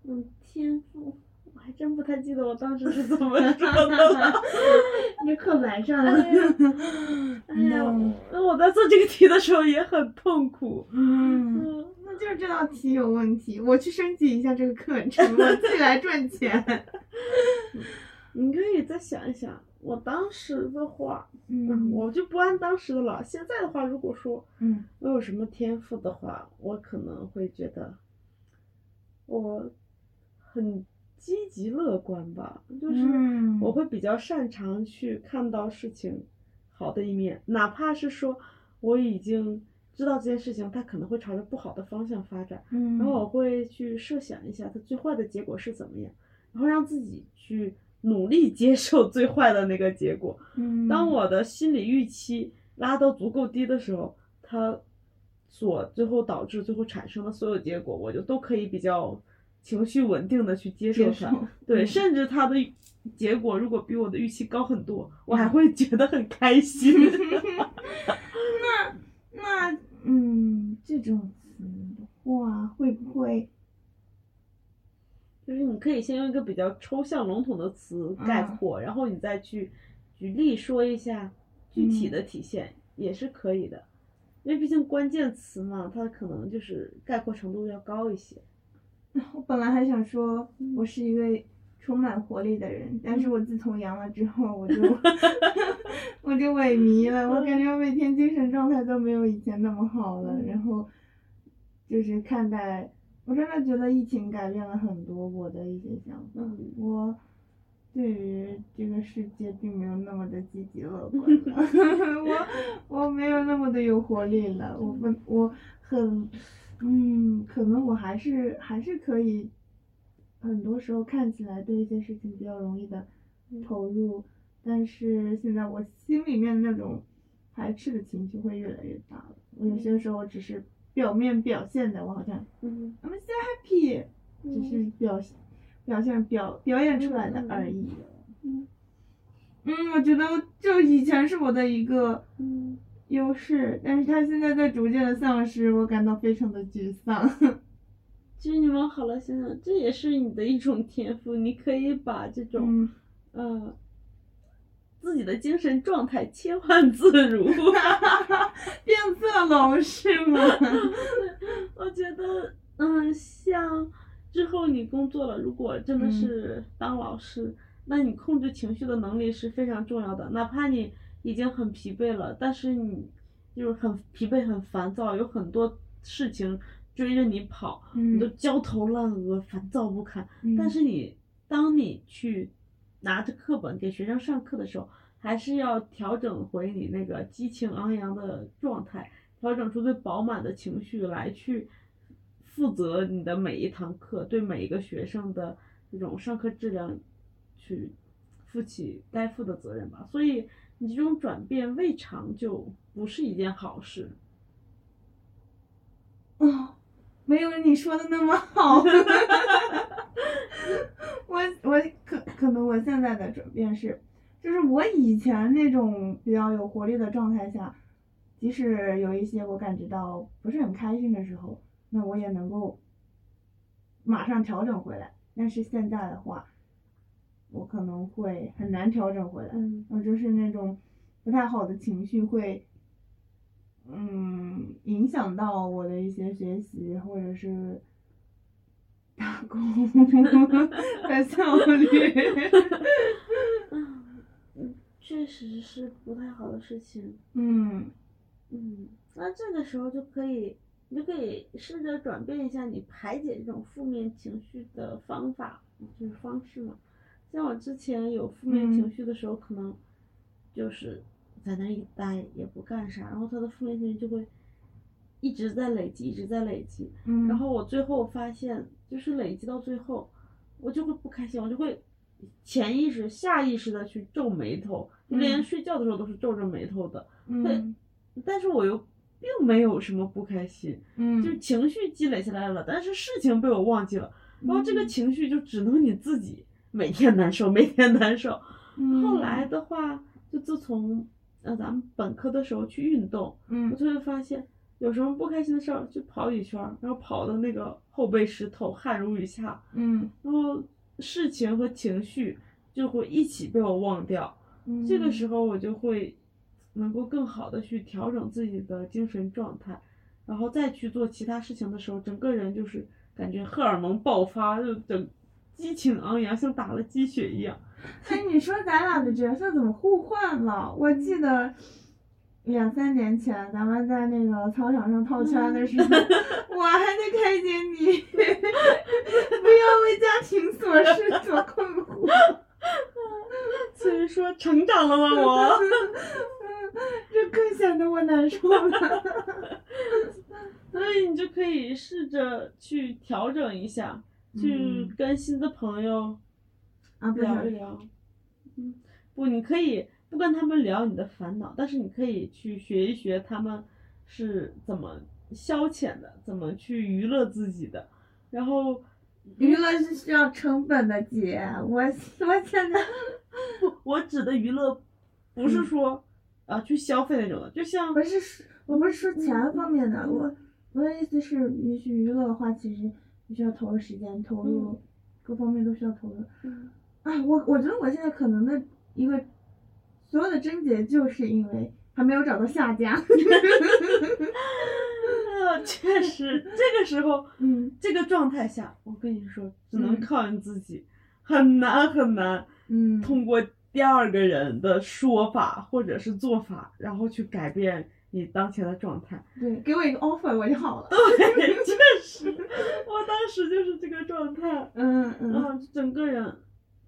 嗯，天赋，我还真不太记得我当时是怎么说的了。你刻板上了。哎呀哎，我我在做这个题的时候也很痛苦。嗯，嗯，那就是这道题有问题，我去升级一下这个课程，我自己来赚钱。你可以再想一想，我当时的话，嗯，嗯我就不按当时的了。现在的话，如果说嗯我有什么天赋的话，我可能会觉得我很积极乐观吧，就是嗯我会比较擅长去看到事情好的一面，哪怕是说我已经知道这件事情它可能会朝着不好的方向发展，嗯，然后我会去设想一下它最坏的结果是怎么样，然后让自己去努力接受最坏的那个结果。嗯当我的心理预期拉到足够低的时候，它所最后导致最后产生的所有结果，我就都可以比较情绪稳定的去接受它。受 对，嗯甚至它的结果如果比我的预期高很多，我还会觉得很开心。那那嗯，这种词的话，会不会就是你可以先用一个比较抽象笼统的词嗯概括，然后你再去举例说一下具体的体现，也是可以的。因为毕竟关键词嘛，它可能就是概括程度要高一些。我本来还想说我是一个充满活力的人，但是我自从阳了之后，我就 我就萎靡了，我感觉我每天精神状态都没有以前那么好了。嗯然后就是看待，我真的觉得疫情改变了很多我的一些想法。嗯我对于这个世界并没有那么的积极乐观 了，我我没有那么的有活力了，我不我很，嗯，可能我还是还是可以，很多时候看起来对一些事情比较容易的投入，但是现在我心里面那种排斥的情绪会越来越大了。我有些时候只是表面表现的，我好像嗯 I'm so happy，只是表表现表表演出来的而已。嗯。嗯，我觉得就以前是我的一个嗯，优势，但是他现在在逐渐的丧失，我感到非常的沮丧。其实你往好了想想，这也是你的一种天赋，你可以把这种、嗯，呃自己的精神状态切换自如。变色龙是吗？我觉得，嗯，像之后你工作了，如果真的是当老师，那你控制情绪的能力是非常重要的。哪怕你已经很疲惫了，但是你就是很疲惫、很烦躁，有很多事情追着你跑，你都嗯，焦头烂额、烦躁不堪。嗯但是你当你去拿着课本给学生上课的时候，还是要调整回你那个激情昂扬的状态，调整出最饱满的情绪来去负责你的每一堂课，对每一个学生的这种上课质量去负起该负的责任吧。所以你这种转变未尝就不是一件好事。哦，没有你说的那么好。我我可可能我现在的转变是，就是我以前那种比较有活力的状态下，即使有一些我感觉到不是很开心的时候，那我也能够马上调整回来。但是现在的话，我可能会很难调整回来。嗯我就是那种不太好的情绪会，嗯，影响到我的一些学习或者是打工的效率。嗯，确实是不太好的事情。嗯嗯，那这个时候就可以，你就可以试着转变一下你排解这种负面情绪的方法，就是方式嘛。像我之前有负面情嗯绪的时候，可能就是在那一待也不干啥，然后他的负面情绪就会一直在累积，一直在累积。嗯，然后我最后发现，就是累积到最后，我就会不开心，我就会潜意识、下意识的去皱眉头，就连嗯。睡觉的时候都是皱着眉头的。嗯。但是我又并没有什么不开心，嗯，就是情绪积累下来了，但是事情被我忘记了，然后这个嗯。情绪就只能你自己每天难受，每天难受。嗯。后来的话，就自从呃咱们本科的时候去运动，我嗯就会发现有什么不开心的事儿，就跑几圈儿，然后跑的那个后背湿透，汗如雨下，嗯。然后事情和情绪就会一起被我忘掉。嗯，这个时候我就会能够更好的去调整自己的精神状态，然后再去做其他事情的时候，整个人就是感觉荷尔蒙爆发，就整激情昂扬，像打了鸡血一样。哎，你说咱俩的角色怎么互换了？我记得两三年前咱们在那个操场上套圈的时候，我还在看见你，不要为家庭琐事所困惑。所以说成长了吗？我。这更显得我难受了。所以你就可以试着去调整一下，去嗯跟新的朋友啊，不，聊一聊。嗯，不，你可以不跟他们聊你的烦恼，但是你可以去学一学他们是怎么消遣的，怎么去娱乐自己的。然后，娱乐是需要成本的，姐。我我现在，不，我指的娱乐不是说啊、去消费那种的，就像不是说，我不是说钱方面的，我我的意思是，你去娱乐的话，其实你需要投入时间，投入各方面都需要投入。嗯哎，我我觉得我现在可能的一个所有的症结，就是因为还没有找到下家。呃，确实，这个时候，嗯这个状态下，我跟你说，只能嗯靠你自己，很难很难。嗯，通过第二个人的说法或者是做法，然后去改变你当前的状态。对，给我一个 offer 我就好了。对，确实，我当时就是这个状态，嗯嗯嗯，整个人，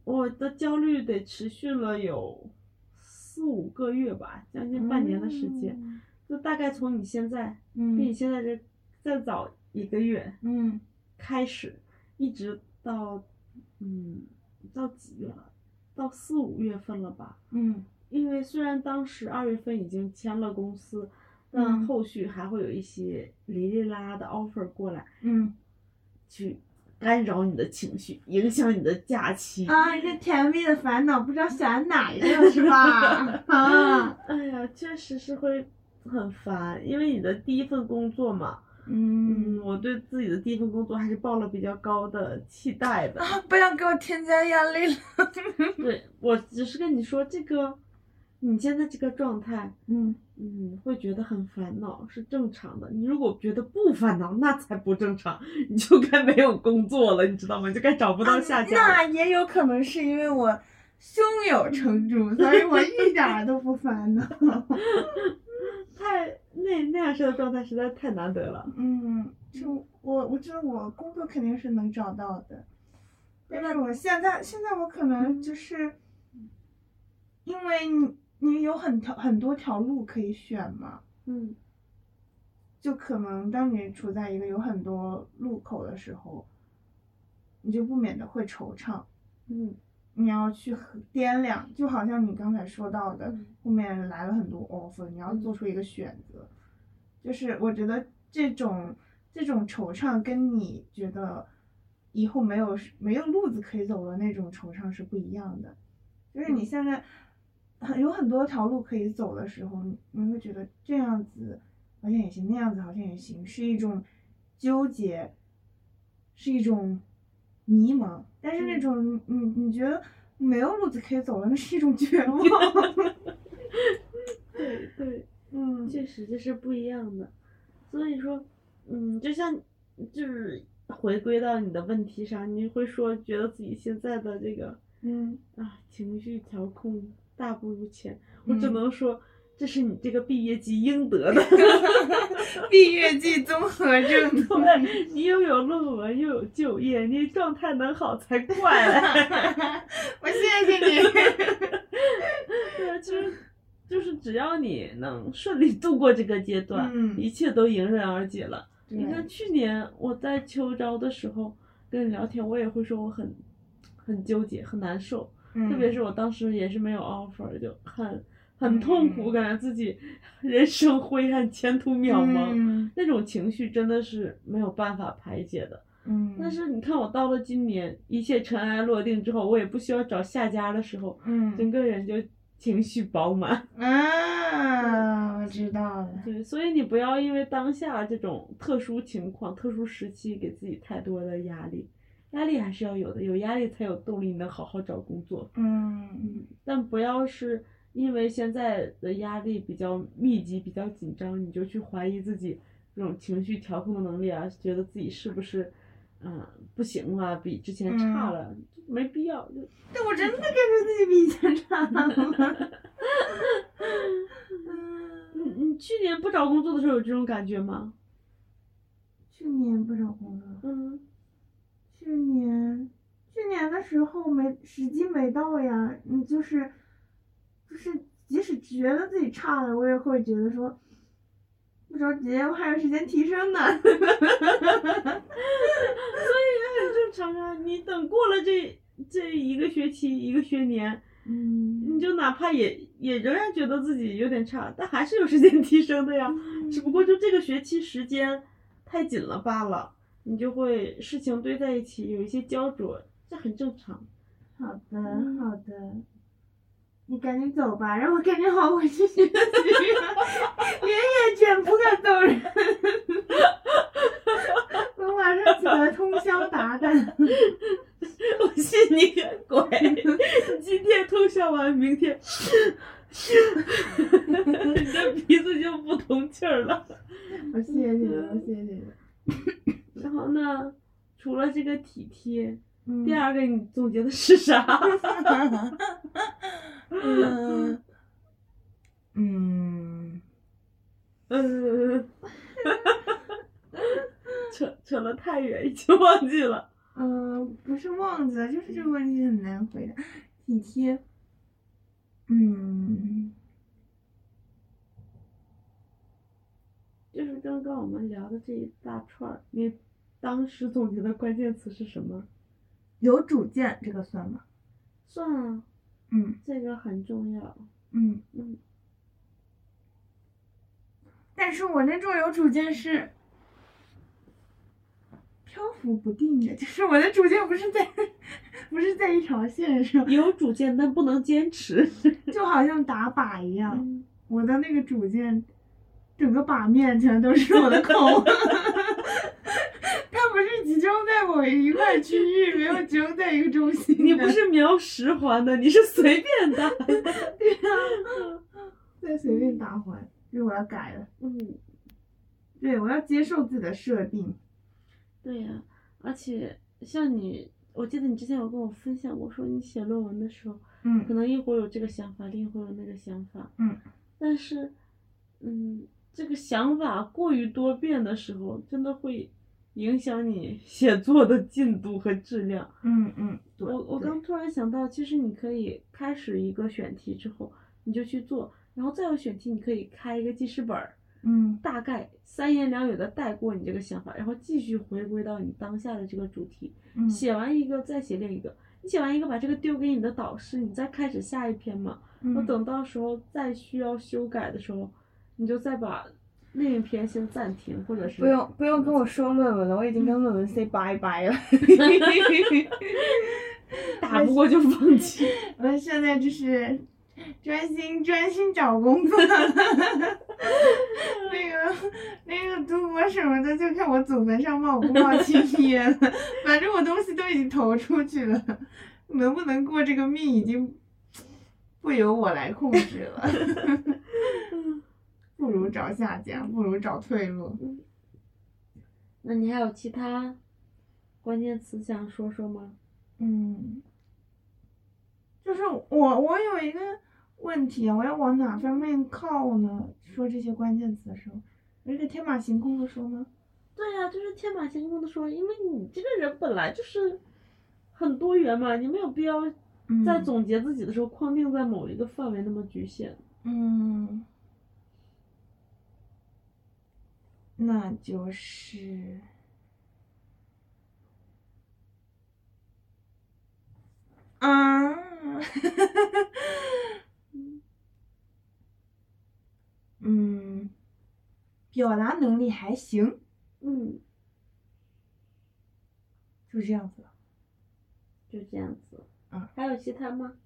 我的焦虑得持续了有四五个月吧，将近半年的时间，就大概从你现在比你嗯现在这再早一个月嗯开始，一直到嗯到几月了？到四五月份了吧？嗯因为虽然当时二月份已经签了公司，但嗯后续还会有一些哩哩啦啦的 offer 过来，嗯去干扰你的情绪，影响你的假期。啊，这甜蜜的烦恼不知道选哪一个是吧？啊，哎呀，确实是会很烦，因为你的第一份工作嘛。嗯嗯，我对自己的第一份工作还是抱了比较高的期待的。啊，不要给我添加压力了。对，我只是跟你说这个，你现在这个状态，嗯，嗯，会觉得很烦恼是正常的。你如果觉得不烦恼，那才不正常，你就该没有工作了，你知道吗？你就该找不到下家了。那也有可能是因为我胸有成竹，所以我一点儿都不烦恼。太那那样式的状态实在太难得了。嗯，就我我觉得我工作肯定是能找到的，但是我现在现在我可能就是，因为你你有很条很多条路可以选嘛，嗯。就可能当你处在一个有很多路口的时候，你就不免的会惆怅，嗯。你要去掂量，就好像你刚才说到的，嗯。后面来了很多 offer，你要做出一个选择。就是我觉得这种这种惆怅跟你觉得以后没有没有路子可以走的那种惆怅是不一样的。就是你现在很有很多条路可以走的时候，你你会觉得这样子好像也行，那样子好像也行，是一种纠结，是一种迷茫。但是那种你你觉得没有路子可以走了，那是一种绝望。对对，嗯确实这是不一样的。所以说，嗯，就像就是回归到你的问题上，你会说觉得自己现在的这个嗯啊情绪调控大不如前，我只嗯能说这是你这个毕业季应得的。毕业季综合症。对，你又有论文又有就业，你状态能好才怪嘞。我谢谢你。对啊，其实就是只要你能顺利度过这个阶段，嗯一切都迎刃而解了。你看去年我在秋招的时候跟你聊天，我也会说我很很纠结，很难受，嗯特别是我当时也是没有 offer，就很很痛苦，嗯感觉自己人生灰暗，前途渺茫。嗯那种情绪真的是没有办法排解的。嗯，但是你看，我到了今年，一切尘埃落定之后，我也不需要找下家的时候，嗯整嗯个人就情绪饱满。啊，我知道了。对，所以你不要因为当下这种特殊情况、特殊时期给自己太多的压力，压力还是要有的，有压力才有动力能好好找工作。嗯嗯，但不要是因为现在的压力比较密集、比较紧张，你就去怀疑自己这种情绪调控的能力啊，觉得自己是不是嗯、不行了，比之前差了，没必要。就但我真的感觉自己比以前差了。你 嗯，你去年不找工作的时候有这种感觉吗？去年不找工作，嗯去年去年的时候没时机没到呀，你就是就是即使觉得自己差了，我也会觉得说。不着急，我还有时间提升呢。所以很正常啊，你等过了这这一个学期、一个学年，嗯你就哪怕也也仍然觉得自己有点差，但还是有时间提升的呀。只不过就这个学期时间太紧了罢了，你就会事情堆在一起，有一些焦灼，这很正常。好的，嗯好的，你赶紧走吧，让我赶紧好回去学习，连夜卷不敢走人。我马上起来通宵达旦。我信你个鬼！今天通宵完，明天 你这鼻子就不通气儿了。我谢谢你，我谢谢你。然后呢，除了这个体贴，嗯第二个你总结的是啥？嗯 嗯，嗯，扯扯了太远，已经忘记了。嗯，不是忘记了，就是这个问题很难回答。体贴，嗯，就是刚刚我们聊的这一大串儿，你当时总结的关键词是什么？有主见，这个算吗？算啊，嗯这个很重要。嗯。嗯，但是我那种有主见是漂浮不定的，就是我的主见不是在不是在一条线上，有主见但不能坚持。就好像打靶一样，嗯我的那个主见，整个靶面全都是我的口，它 中在某一块区域，没有集中在一个中心。你不是瞄十环的，你是随便打的。再随便打环，这我要改了。嗯，对，我要接受自己的设定。对呀、而且像你，我记得你之前有跟我分享过，说你写论文的时候，嗯可嗯能一会儿有这个想法，另一会儿有那个想法。嗯。但是，嗯，这个想法过于多变的时候，真的会影响你写作的进度和质量。嗯嗯，对。我我刚突然想到，其实你可以开始一个选题之后，你就去做，然后再有选题，你可以开一个记事本儿，嗯大概三言两语的带过你这个想法，然后继续回归到你当下的这个主题。嗯写完一个再写另一个，你写完一个把这个丢给你的导师，你再开始下一篇嘛。我嗯等到时候再需要修改的时候，你就再把另一篇先暂停，或者是不用不用跟我说论文了，我已经跟论文 say 拜拜了。打不过就放弃。我现在就是专心专心找工作。那个那个读博什么的，就看我祖坟上冒不冒青烟了。反正我东西都已经投出去了，能不能过这个命已经不由我来控制了。不如找下家，不如找退路。那你还有其他关键词想说说吗？嗯，就是我我有一个问题，我要往哪方面靠呢？说这些关键词的时候，我是天马行空的说吗？对呀、就是天马行空的说，因为你这个人本来就是很多元嘛，你没有必要在嗯总结自己的时候框定在某一个范围那么局限。嗯，那就是啊，嗯，表达能力还行，嗯，就这样子了。就这样子。嗯还有其他吗？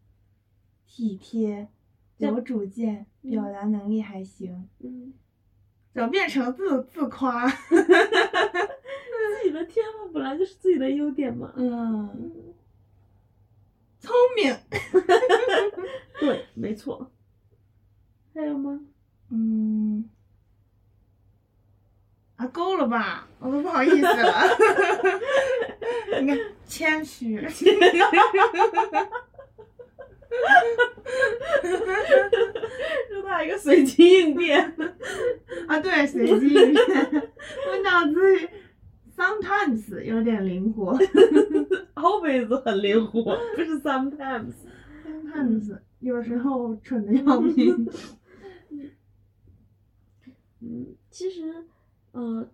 体贴，有主见，嗯表达能力还行，嗯，怎么变成自自夸？自己的天赋本来就是自己的优点嘛。嗯，嗯，聪明。对，没错。还有吗？嗯，啊，够了吧？我都不好意思了。你看，谦虚。就打一个随机应变。啊，对，随机应变。我脑子里 sometimes 有点灵活 always 很灵活，不是 sometimes。，sometimes 有时候蠢的要命。嗯，其实，呃，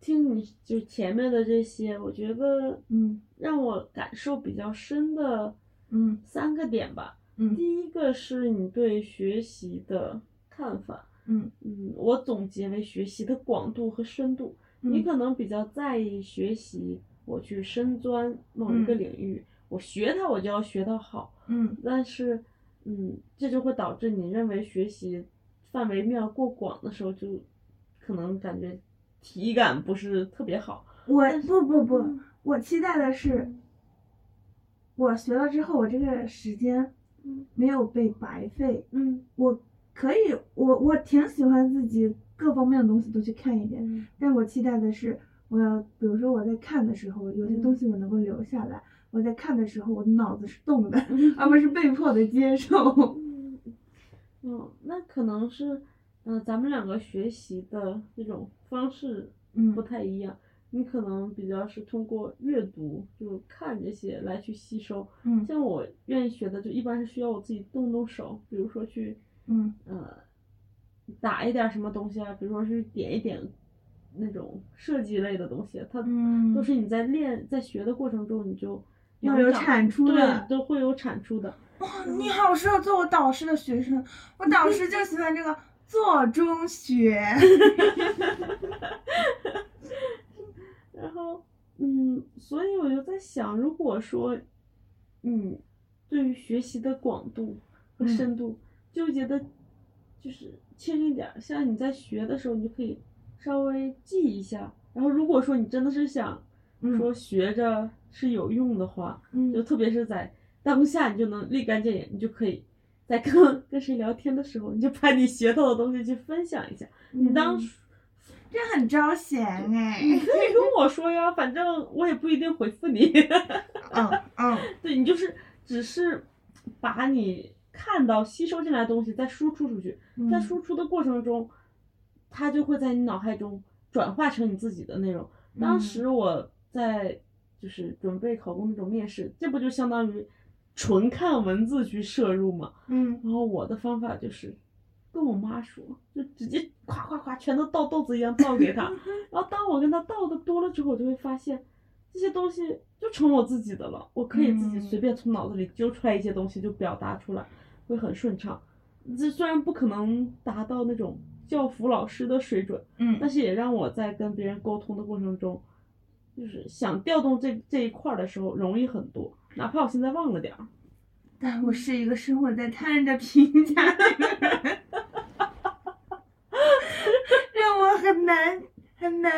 听你就前面的这些，我觉得嗯让我感受比较深的嗯。三个点吧。嗯。第一个是你对学习的看法，嗯。嗯，我总结为学习的广度和深度。你嗯。可能比较在意学习，我去深钻某一个嗯。领域，我学它我就要学到好，嗯。但是，嗯，这就会导致你认为学习范围面儿过广的时候，就可能感觉体感不是特别好。我不不不嗯，我期待的是，我学了之后，我这个时间嗯没有被白费。嗯我可以，我我挺喜欢自己各方面的东西都去看一点，嗯但我期待的是，我要比如说我在看的时候，有些嗯东西我能够留下来；我在看的时候，我的脑子是动的，嗯而不是被迫的接受。嗯，嗯，那可能是，嗯、咱们两个学习的这种方式嗯不太一样。你可能比较是通过阅读，就看这些来去吸收。嗯像我愿意学的，就一般是需要我自己动动手，比如说去嗯呃打一点儿什么东西啊，比如说是点一点那种设计类的东西，它嗯，都是你在练在学的过程中你就要有产出的对，都会有产出的。哇你好适合做我导师的学生，我导师就喜欢这个做中学。然后，嗯，所以我就在想，如果说，嗯，对于学习的广度和嗯深度、纠结的，就是轻一点儿，像你在学的时候，你就可以稍微记一下。然后，如果说你真的是想嗯说学着是有用的话，嗯就特别是在当下，你就能立竿见影，你就可以在跟 跟谁聊天的时候，你就把你学到的东西去分享一下。你当嗯这很招嫌哎。你可以跟我说呀，反正我也不一定回复你。嗯嗯 对你就是只是把你看到、吸收进来的东西再输出出去，在嗯输出的过程中，它就会在你脑海中转化成你自己的内容。当嗯时我在就是准备考公那种面试，这不就相当于纯看文字去摄入嘛？嗯然后我的方法就是跟我妈说，就直接夸夸夸全都倒豆子一样倒给她。然后当我跟她倒的多了之后，我就会发现这些东西就成我自己的了，我可以自己嗯随便从脑子里揪出来一些东西就表达出来，会很顺畅。这虽然不可能达到那种教辅老师的水准，嗯但是也让我在跟别人沟通的过程中，就是想调动这这一块儿的时候容易很多，哪怕我现在忘了点儿。但我是一个生活在他人的评价的人，让我很难很难，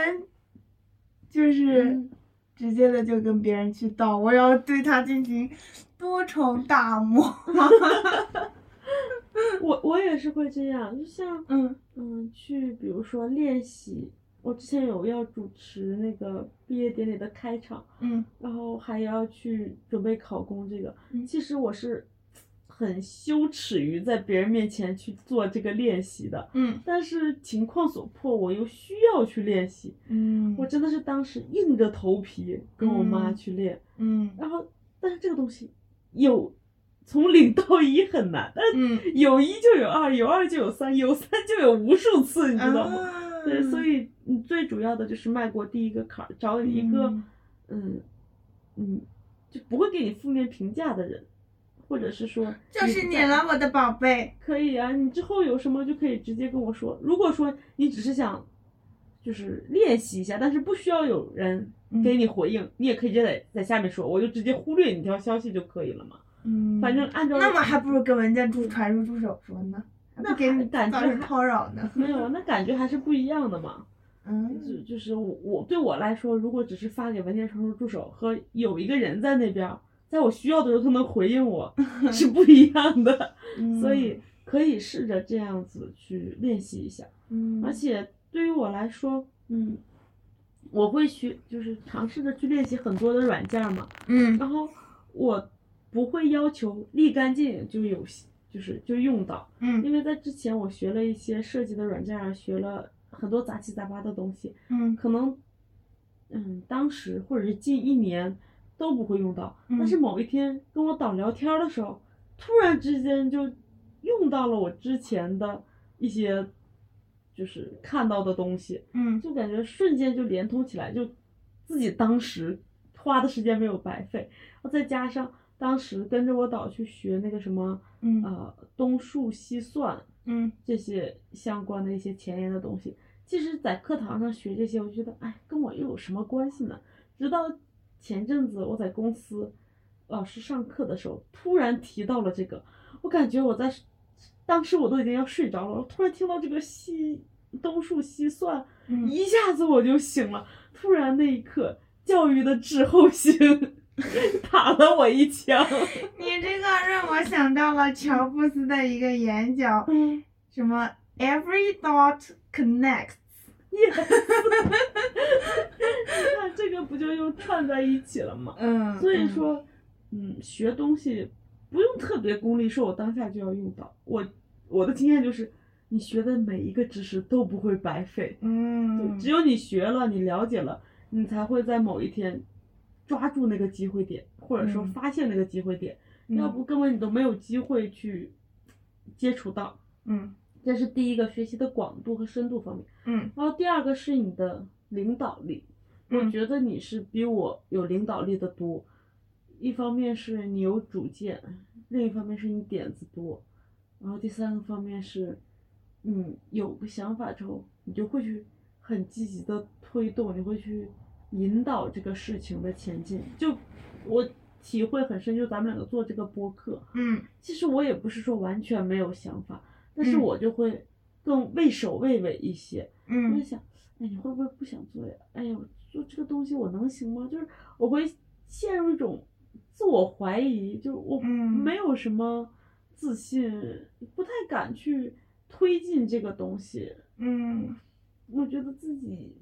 就是嗯。直接的就跟别人去道，我要对他进行多重打磨。我我也是会这样，就像嗯。嗯，去比如说练习，我之前有要主持那个毕业典礼的开场，嗯。然后还要去准备考公这个，嗯。其实我是很羞耻于在别人面前去做这个练习的，嗯。但是情况所迫，我又需要去练习，嗯。我真的是当时硬着头皮跟我妈嗯。去练，嗯。然后但是这个东西有从零到一很难，但有一就有二，有二就有三，有三就有无数次，你知道吗？啊对，所以你最主要的就是迈过第一个坎儿，找一个嗯。嗯嗯，就不会给你负面评价的人，或者是说就是你了，我的宝贝。可以啊，你之后有什么就可以直接跟我说。如果说你只是想就是练习一下，但是不需要有人给你回应，你也可以直接在在下面说，我就直接忽略你条消息就可以了嘛。嗯，反正按照那么还不如跟文件助传入助手说呢，那给你感觉造成还叨扰呢。没有，那感觉还是不一样的嘛。嗯就就是我我对我来说，如果只是发给文件传输助手和有一个人在那边儿，在我需要的时候他能回应我 是不一样的，嗯。所以可以试着这样子去练习一下。嗯，而且对于我来说，嗯，我会去就是尝试着去练习很多的软件嘛，嗯。然后我不会要求立竿见影就有就是就用到，嗯。因为在之前我学了一些设计的软件儿，学了很多杂七杂八的东西，嗯。可能嗯当时或者是近一年都不会用到，嗯但是某一天跟我导聊天儿的时候，突然之间就用到了我之前的一些就是看到的东西，嗯。就感觉瞬间就连通起来，就自己当时花的时间没有白费，再加上当时跟着我导去学那个什么嗯。呃东数西算嗯。这些相关的一些前沿的东西，其实，在课堂上学这些，我觉得哎，跟我又有什么关系呢？直到前阵子我在公司老师上课的时候，突然提到了这个，我感觉我在当时我都已经要睡着了，我突然听到这个西东数西算，嗯一下子我就醒了。突然那一刻，教育的滞后性打了我一枪。你这个让我想到了乔布斯的一个演讲，嗯，什么 Every thought connects。那这个不就又串在一起了吗？嗯，所以说，嗯，学东西不用特别功利，说我当下就要用到。我我的经验就是，你学的每一个知识都不会白费，嗯，只有你学了，你了解了，你才会在某一天抓住那个机会点，或者说嗯发现那个机会点，嗯要不根本你都没有机会去接触到。嗯这是第一个学习的广度和深度方面，嗯然后第二个是你的领导力。我嗯觉得你是比我有领导力的多，一方面是你有主见，另一方面是你点子多，然后第三个方面是，嗯，有个想法之后，你就会去很积极的推动，你会去引导这个事情的前进。就我体会很深，就咱们两个做这个播客，嗯其实我也不是说完全没有想法，但是嗯我就会更畏首畏尾一些。嗯我就嗯想，哎，你会不会不想做呀？哎呀，我做这个东西我能行吗？就是我会陷入一种自我怀疑，就是我嗯没有什么自信，不太敢去推进这个东西。嗯我觉得自己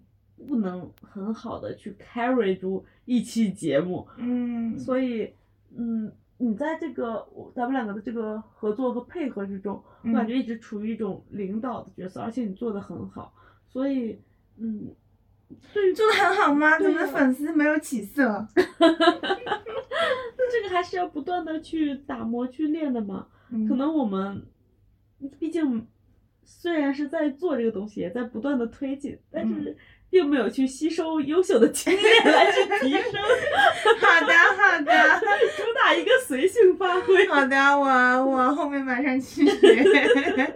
不能很好的去 carry 住一期节目，嗯，所以，嗯，你在这个咱们两个的这个合作和配合之中，我感觉一直处于一种领导的角色，而且你做的很好，所以，嗯，做的很好吗？对呀怎么粉丝没有起色？这个还是要不断的去打磨、去练的嘛。嗯可能我们，毕竟虽然是在做这个东西，也在不断的推进，但嗯是并没有去吸收优秀的经验来去提升，好的好的主打一个随性发挥。好的，我我后面马上去学。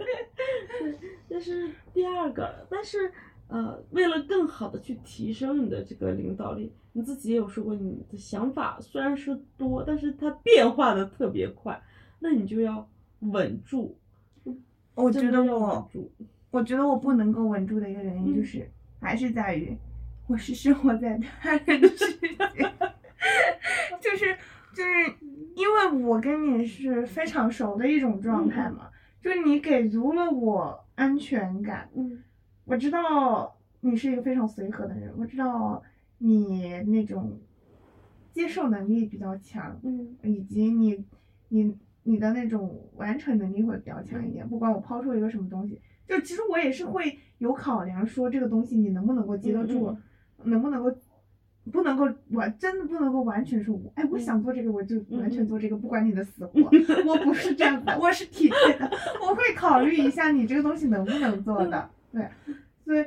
这是第二个，但是呃，为了更好的去提升你的这个领导力，你自己也有说过，你的想法虽然是多，但是它变化的特别快，那你就要稳住。我觉得我，我觉得我不能够稳住的一个原因嗯就是，还是在于我是生活在他人的世界，就是就是因为我跟你是非常熟的一种状态嘛，就是你给足了我安全感，嗯我知道你是一个非常随和的人，我知道你那种接受能力比较强，嗯以及你你你的那种完成能力会比较强一点。不管我抛出一个什么东西，就其实我也是会有考量，说这个东西你能不能够接得住，嗯能不能够。不能够完，真的不能够完全说我，哎，我想做这个，我就完全做这个，不管你的死活。我不是这样的，我是体贴的，我会考虑一下你这个东西能不能做的。对，所以，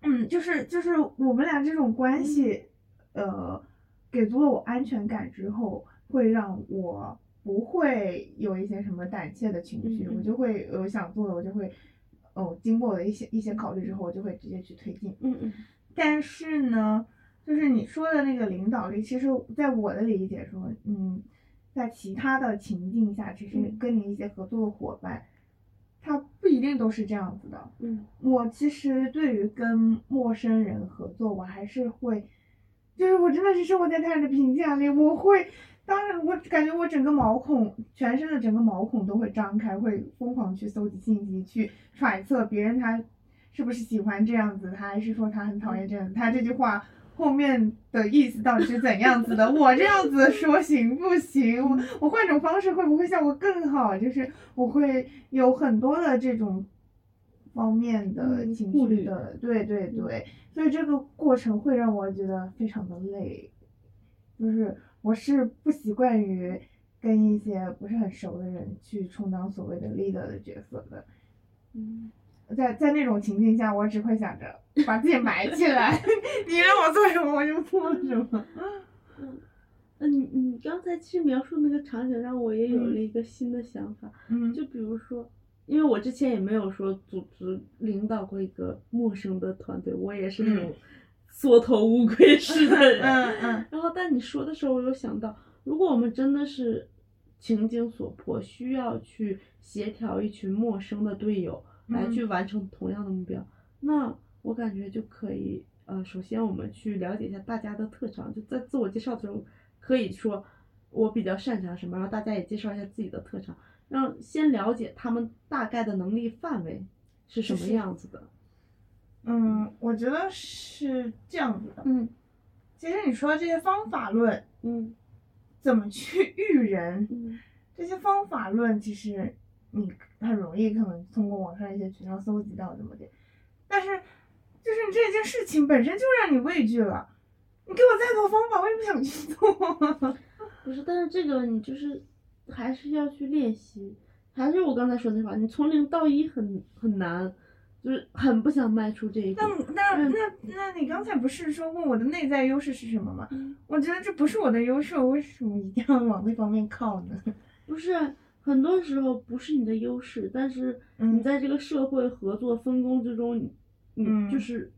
嗯，就是就是我们俩这种关系，呃，给足了我安全感之后，会让我不会有一些什么胆怯的情绪，我就会有想做的，我就会，哦，经过我的一些一些考虑之后，我就会直接去推进。嗯嗯但是呢，就是你说的那个领导力，其实在我的理解说，嗯，在其他的情境下，其实嗯跟你一些合作的伙伴，他不一定都是这样子的。嗯我其实对于跟陌生人合作，我还是会，就是我真的是生活在他人的评价里，我会，当然我感觉我整个毛孔，全身的整个毛孔都会张开，会疯狂去搜集信息，去揣测别人他是不是喜欢这样子，他还是说他很讨厌这样，他这句话。后面的意思到底是怎样子的？我这样子说行不行？我我换种方式会不会效果更好？就是我会有很多的这种方面的嗯情绪的，对对对，所以这个过程会让我觉得非常的累，就是我是不习惯于跟一些不是很熟的人去充当所谓的 leader 的角色的，嗯，在在那种情境下，我只会想着把自己埋起来，你让我做什么我就做什么。嗯那你你刚才其实描述那个场景，让我也有了一个新的想法。嗯就比如说，因为我之前也没有说组织领导过一个陌生的团队，我也是那种 缩头乌龟式的人。嗯嗯然后，但你说的时候，我有想到，如果我们真的是情景所迫，需要去协调一群陌生的队友来嗯。去完成同样的目标，那我感觉就可以，呃，首先我们去了解一下大家的特长，就在自我介绍的时候，可以说我比较擅长什么，然后大家也介绍一下自己的特长，让先了解他们大概的能力范围是什么样子的。嗯，我觉得是这样子的。嗯。其实你说这些方法论嗯。怎么去 育人，嗯。这些方法论其实你很容易可能通过网上一些渠道搜集到怎么的，但是就是这件事情本身就让你畏惧了。你给我再多方法，我也不想去做。不是，但是这个你就是还是要去练习，还是我刚才说的那句话，你从零到一很很难，就是很不想迈出这一步那。那嗯那那你刚才不是说问我的内在优势是什么吗？嗯我觉得这不是我的优势，我为什么一定要往那方面靠呢？不是，很多时候不是你的优势，但是你嗯在这个社会合作分工之中，你就。是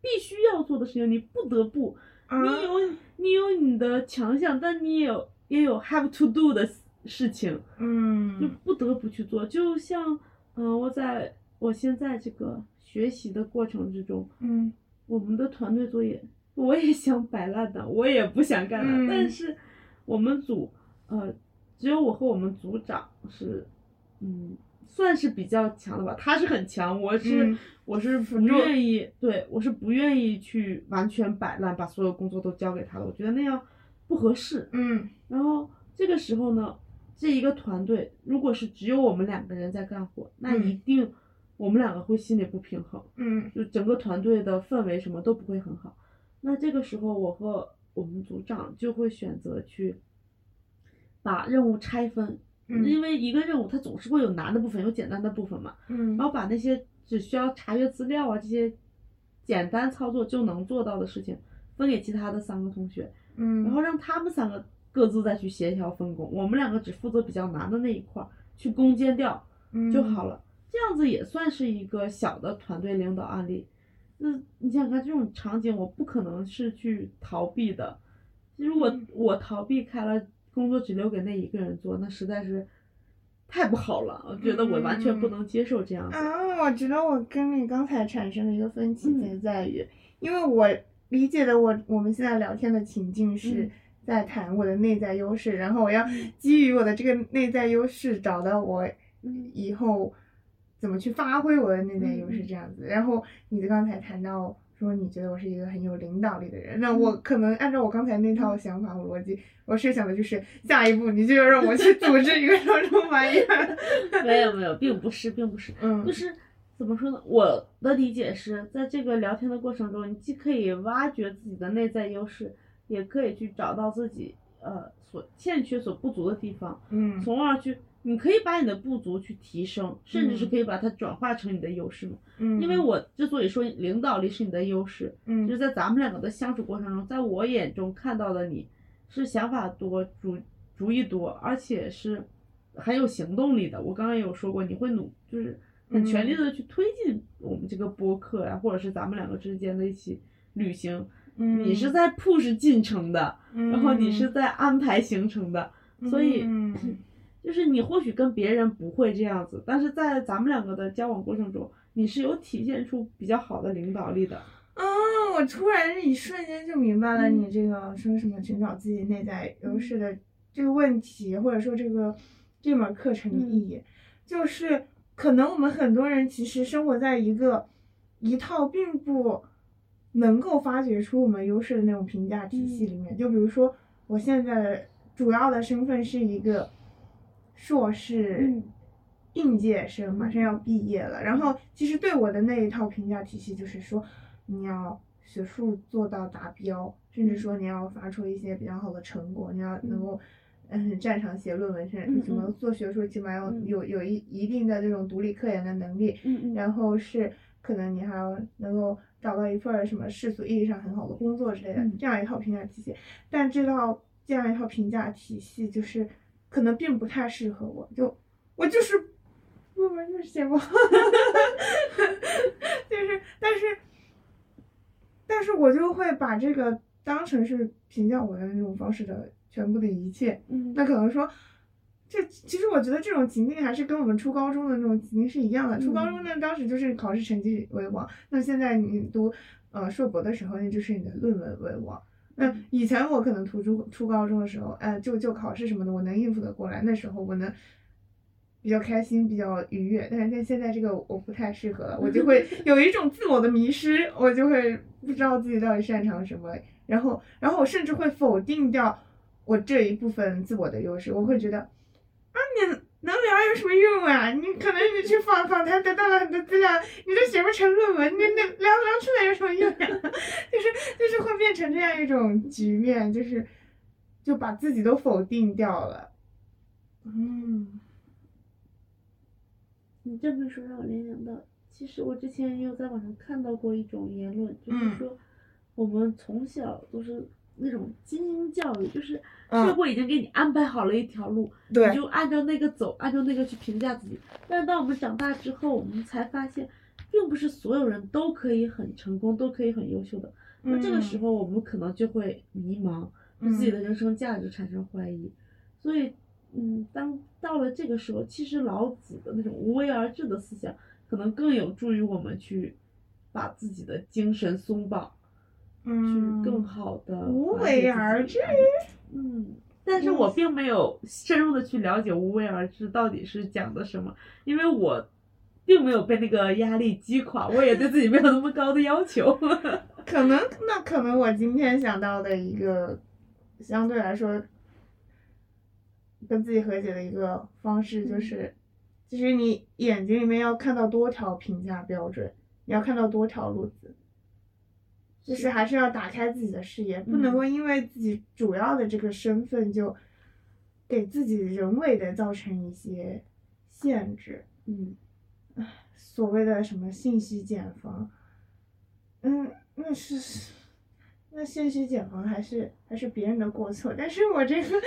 必须要做的事情，你不得不，啊你有。你有你的强项，但你也有也有 have to do 的事情，嗯。就嗯不得不去做。就像，嗯、我在我现在这个学习的过程之中，嗯。我们的团队作业，我也想摆烂的，我也不想干了，嗯但是我们组，呃，只有我和我们组长是，嗯，算是比较强的吧。他是很强，我是、嗯我是不愿意，对我是不愿意去完全摆烂，把所有工作都交给他的，我觉得那样不合适。嗯然后这个时候呢，这一个团队如果是只有我们两个人在干活，那嗯一定我们两个会心里不平衡。嗯就整个团队的氛围什么都不会很好。那这个时候，我和我们组长就会选择去把任务拆分，嗯因为一个任务它总是会有难的部分，有简单的部分嘛。嗯然后把那些只需要查阅资料啊这些简单操作就能做到的事情分给其他的三个同学，嗯，然后让他们三个各自再去协调分工，我们两个只负责比较难的那一块儿去攻坚掉。就好了。了。这样子也算是一个小的团队领导案例。那你想想看，这种场景我不可能是去逃避的。如果嗯我逃避开了，工作只留给那一个人做，那实在是太不好了。我觉得我完全不能接受这样子。啊，我觉得我跟你刚才产生的一个分歧嗯就在于，因为我理解的我我们现在聊天的情境是嗯在谈我的内在优势，然后我要基于我的这个内在优势找到我以后怎么去发挥我的内在优势嗯这样子。然后你刚才谈到说你觉得我是一个很有领导力的人，那嗯我可能按照我刚才那套想法和逻辑，我设想的就是下一步你就要让我去组织一个什么什么玩意儿。没有没有，并不是，并不是。嗯，就是怎么说呢？我的理解是在这个聊天的过程中，你既可以挖掘自己的内在优势，也可以去找到自己呃所欠缺、所不足的地方，嗯从而去，你可以把你的不足去提升，甚至是嗯可以把它转化成你的优势嘛。嗯，因为我之所以说领导力是你的优势，嗯就是在咱们两个的相处过程中，在我眼中看到的你是想法多、主主意多，而且是很有行动力的。我刚刚也有说过，你会努就是很全力的去推进我们这个播客呀、或者是咱们两个之间的一起旅行。嗯你是在 push 进程的，然后你是在安排行程的，所以嗯 就是你或许跟别人不会这样子，但是在咱们两个的交往过程中，你是有体现出比较好的领导力的。啊，我突然一瞬间就明白了嗯你这个说什么寻找自己内在优势的这个问题，或者说这个这门课程的意义，就是可能我们很多人其实生活在一个一套并不能够发掘出我们优势的那种评价体系里面。就比如说，我现在的主要的身份是一个硕士嗯应届生，马上要毕业了。然后其实对我的那一套评价体系就是说，你要学术做到达标，甚至说你要发出一些比较好的成果，你要能够。嗯，擅长写论文甚至什么嗯？做学术起码要嗯有有一一定的这种独立科研的能力，嗯嗯然后是可能你还要能够找到一份什么世俗意义上很好的工作之类的，嗯这样一套评价体系。但这套这样一套评价体系就是可能并不太适合我，就我就是论文就是写不好，就是但是但是我就会把这个当成是评价我的那种方式的全部的一切。嗯那可能说，这其实我觉得这种情境还是跟我们初高中的那种情境是一样的。初高中呢，当时就是考试成绩为王，那现在你读呃硕博的时候，那就是你的论文为王。那以前我可能初中初高中的时候，哎、就就考试什么的，我能应付得过来，那时候我能。比较开心，比较愉悦，但是在现在这个我不太适合了，我就会 有一种自我的迷失，我就会不知道自己到底擅长什么，然后，然后我甚至会否定掉我这一部分自我的优势，我会觉得，啊，你能聊有什么用啊？你可能你去访访谈得到了很多资料，你都写不成论文，你那聊聊出来有什么用呀、就是就是会变成这样一种局面，就是就把自己都否定掉了。嗯你这么一说，让我联想到，其实我之前也有在网上看到过一种言论，就是嗯说，我们从小都是那种精英教育，就是社嗯会已经给你安排好了一条路，对你就按照那个走，按照那个去评价自己。但是当我们长大之后，我们才发现，并不是所有人都可以很成功，都可以很优秀的。那这个时候我们可能就会迷茫，对自己的人生价值产生怀疑。所以，嗯，当到了这个时候，其实老子的那种无为而治的思想，可能更有助于我们去把自己的精神松绑，嗯，去更好的无为而治。嗯，但是我并没有深入的去了解无为而治到底是讲的什么，因为我并没有被那个压力击垮，我也对自己没有那么高的要求。可能那可能我今天想到的一个相对来说跟自己和解的一个方式就是，其实你眼睛里面要看到多条评价标准，你要看到多条路子，就是还是要打开自己的视野，不能够因为自己主要的这个身份就给自己人为的造成一些限制。嗯，所谓的什么信息茧房，嗯，那是那信息茧房还是还是别人的过错，但是我这个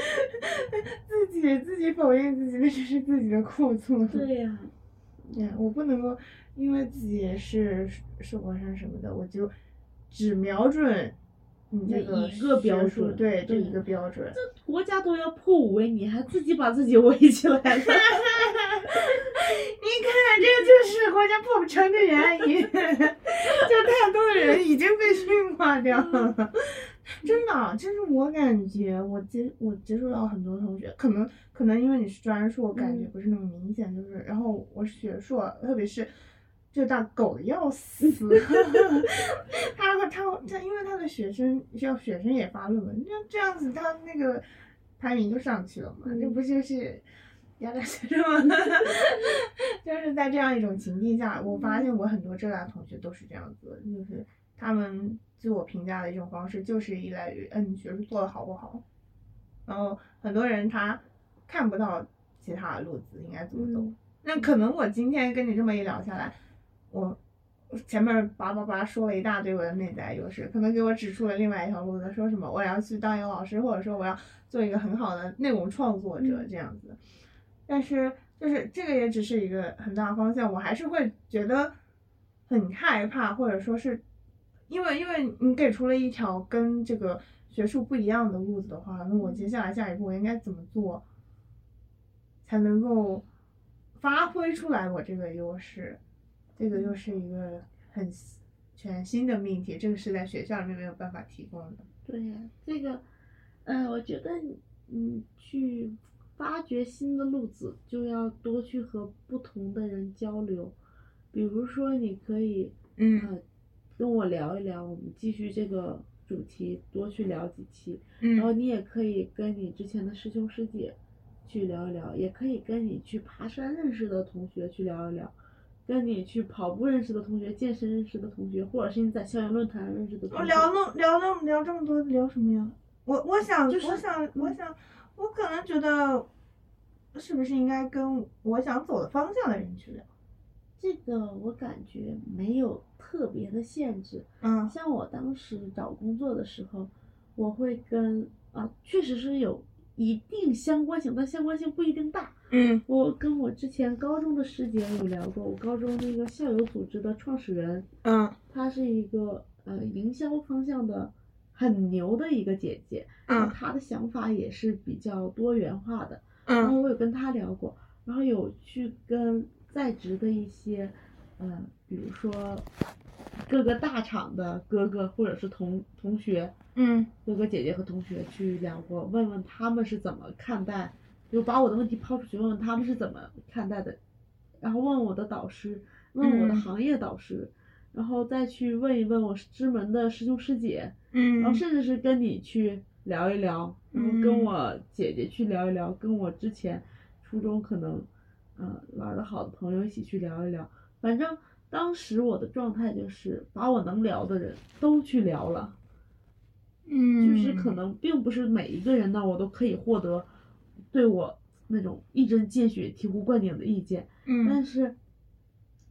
自己自己否定自己，那就是自己的过错。对呀、呀，我不能够因为自己也是受过伤什么的，我就只瞄准你这个一个标准对对这一个标准。这国家都要破五围，你还自己把自己围起来了。你看，这就是国家破不成的原因，就太多的人已经被驯化掉了。真的，就是我感觉，我接我接触到很多同学，可能可能因为你是专硕，我感觉嗯不是那么明显，就是然后我是学硕，特别是这大狗的要死，他他他他，因为他的学生要学生也发论文，那这样子他那个排名就上去了嘛，这嗯。不就是压榨学生吗？就是在这样一种情境下，我发现我很多浙大同学都是这样子，就是他们自我评价的一种方式就是依赖于，嗯，你学术做的好不好，然后很多人他看不到其他的路子应该怎么走。嗯。那可能我今天跟你这么一聊下来，我前面叭叭叭说了一大堆我的内在优势，可能给我指出了另外一条路子，说什么我要去当一个老师，或者说我要做一个很好的内容创作者嗯这样子。但是就是这个也只是一个很大方向，我还是会觉得很害怕，或者说是因为因为你给出了一条跟这个学术不一样的路子的话，那我接下来下一步我应该怎么做，才能够发挥出来我这个优势？这个又是一个很全新的命题，这个是在学校里面没有办法提供的。对呀、这个，呃，我觉得你你去发掘新的路子，就要多去和不同的人交流。比如说，你可以嗯呃跟我聊一聊，我们继续这个主题，多去聊几期。嗯然后你也可以跟你之前的师兄师姐去聊一聊，也可以跟你去爬山认识的同学去聊一聊，跟你去跑步认识的同学、健身认识的同学，或者是你在校园论坛认识的同学。我聊那聊那聊这么多聊什么呀？我我想、就是我想我嗯想我可能觉得，是不是应该跟我想走的方向的人去聊？这个我感觉没有特别的限制。嗯像我当时找工作的时候，我会跟啊，确实是有一定相关性，但相关性不一定大。嗯我跟我之前高中的师姐有聊过，我高中那个校友组织的创始人，嗯她是一个呃营销方向的很牛的一个姐姐，嗯她的想法也是比较多元化的。然后嗯我有跟她聊过，然后有去跟在职的一些，呃，比如说各个大厂的哥哥或者是同同学，嗯。哥哥姐姐和同学去聊过，问问他们是怎么看待，就把我的问题抛出去，问问他们是怎么看待的，然后问我的导师，问我的嗯。行业导师，然后再去问一问我师门的师兄师姐，嗯，然后甚至是跟你去聊一聊，然后跟嗯。我姐姐去聊一聊，跟我之前初中可能，呃玩的好的朋友一起去聊一聊。反正当时我的状态就是把我能聊的人都去聊了，嗯就是可能并不是每一个人呢我都可以获得对我那种一针见血、醍醐灌顶的意见，嗯。但嗯是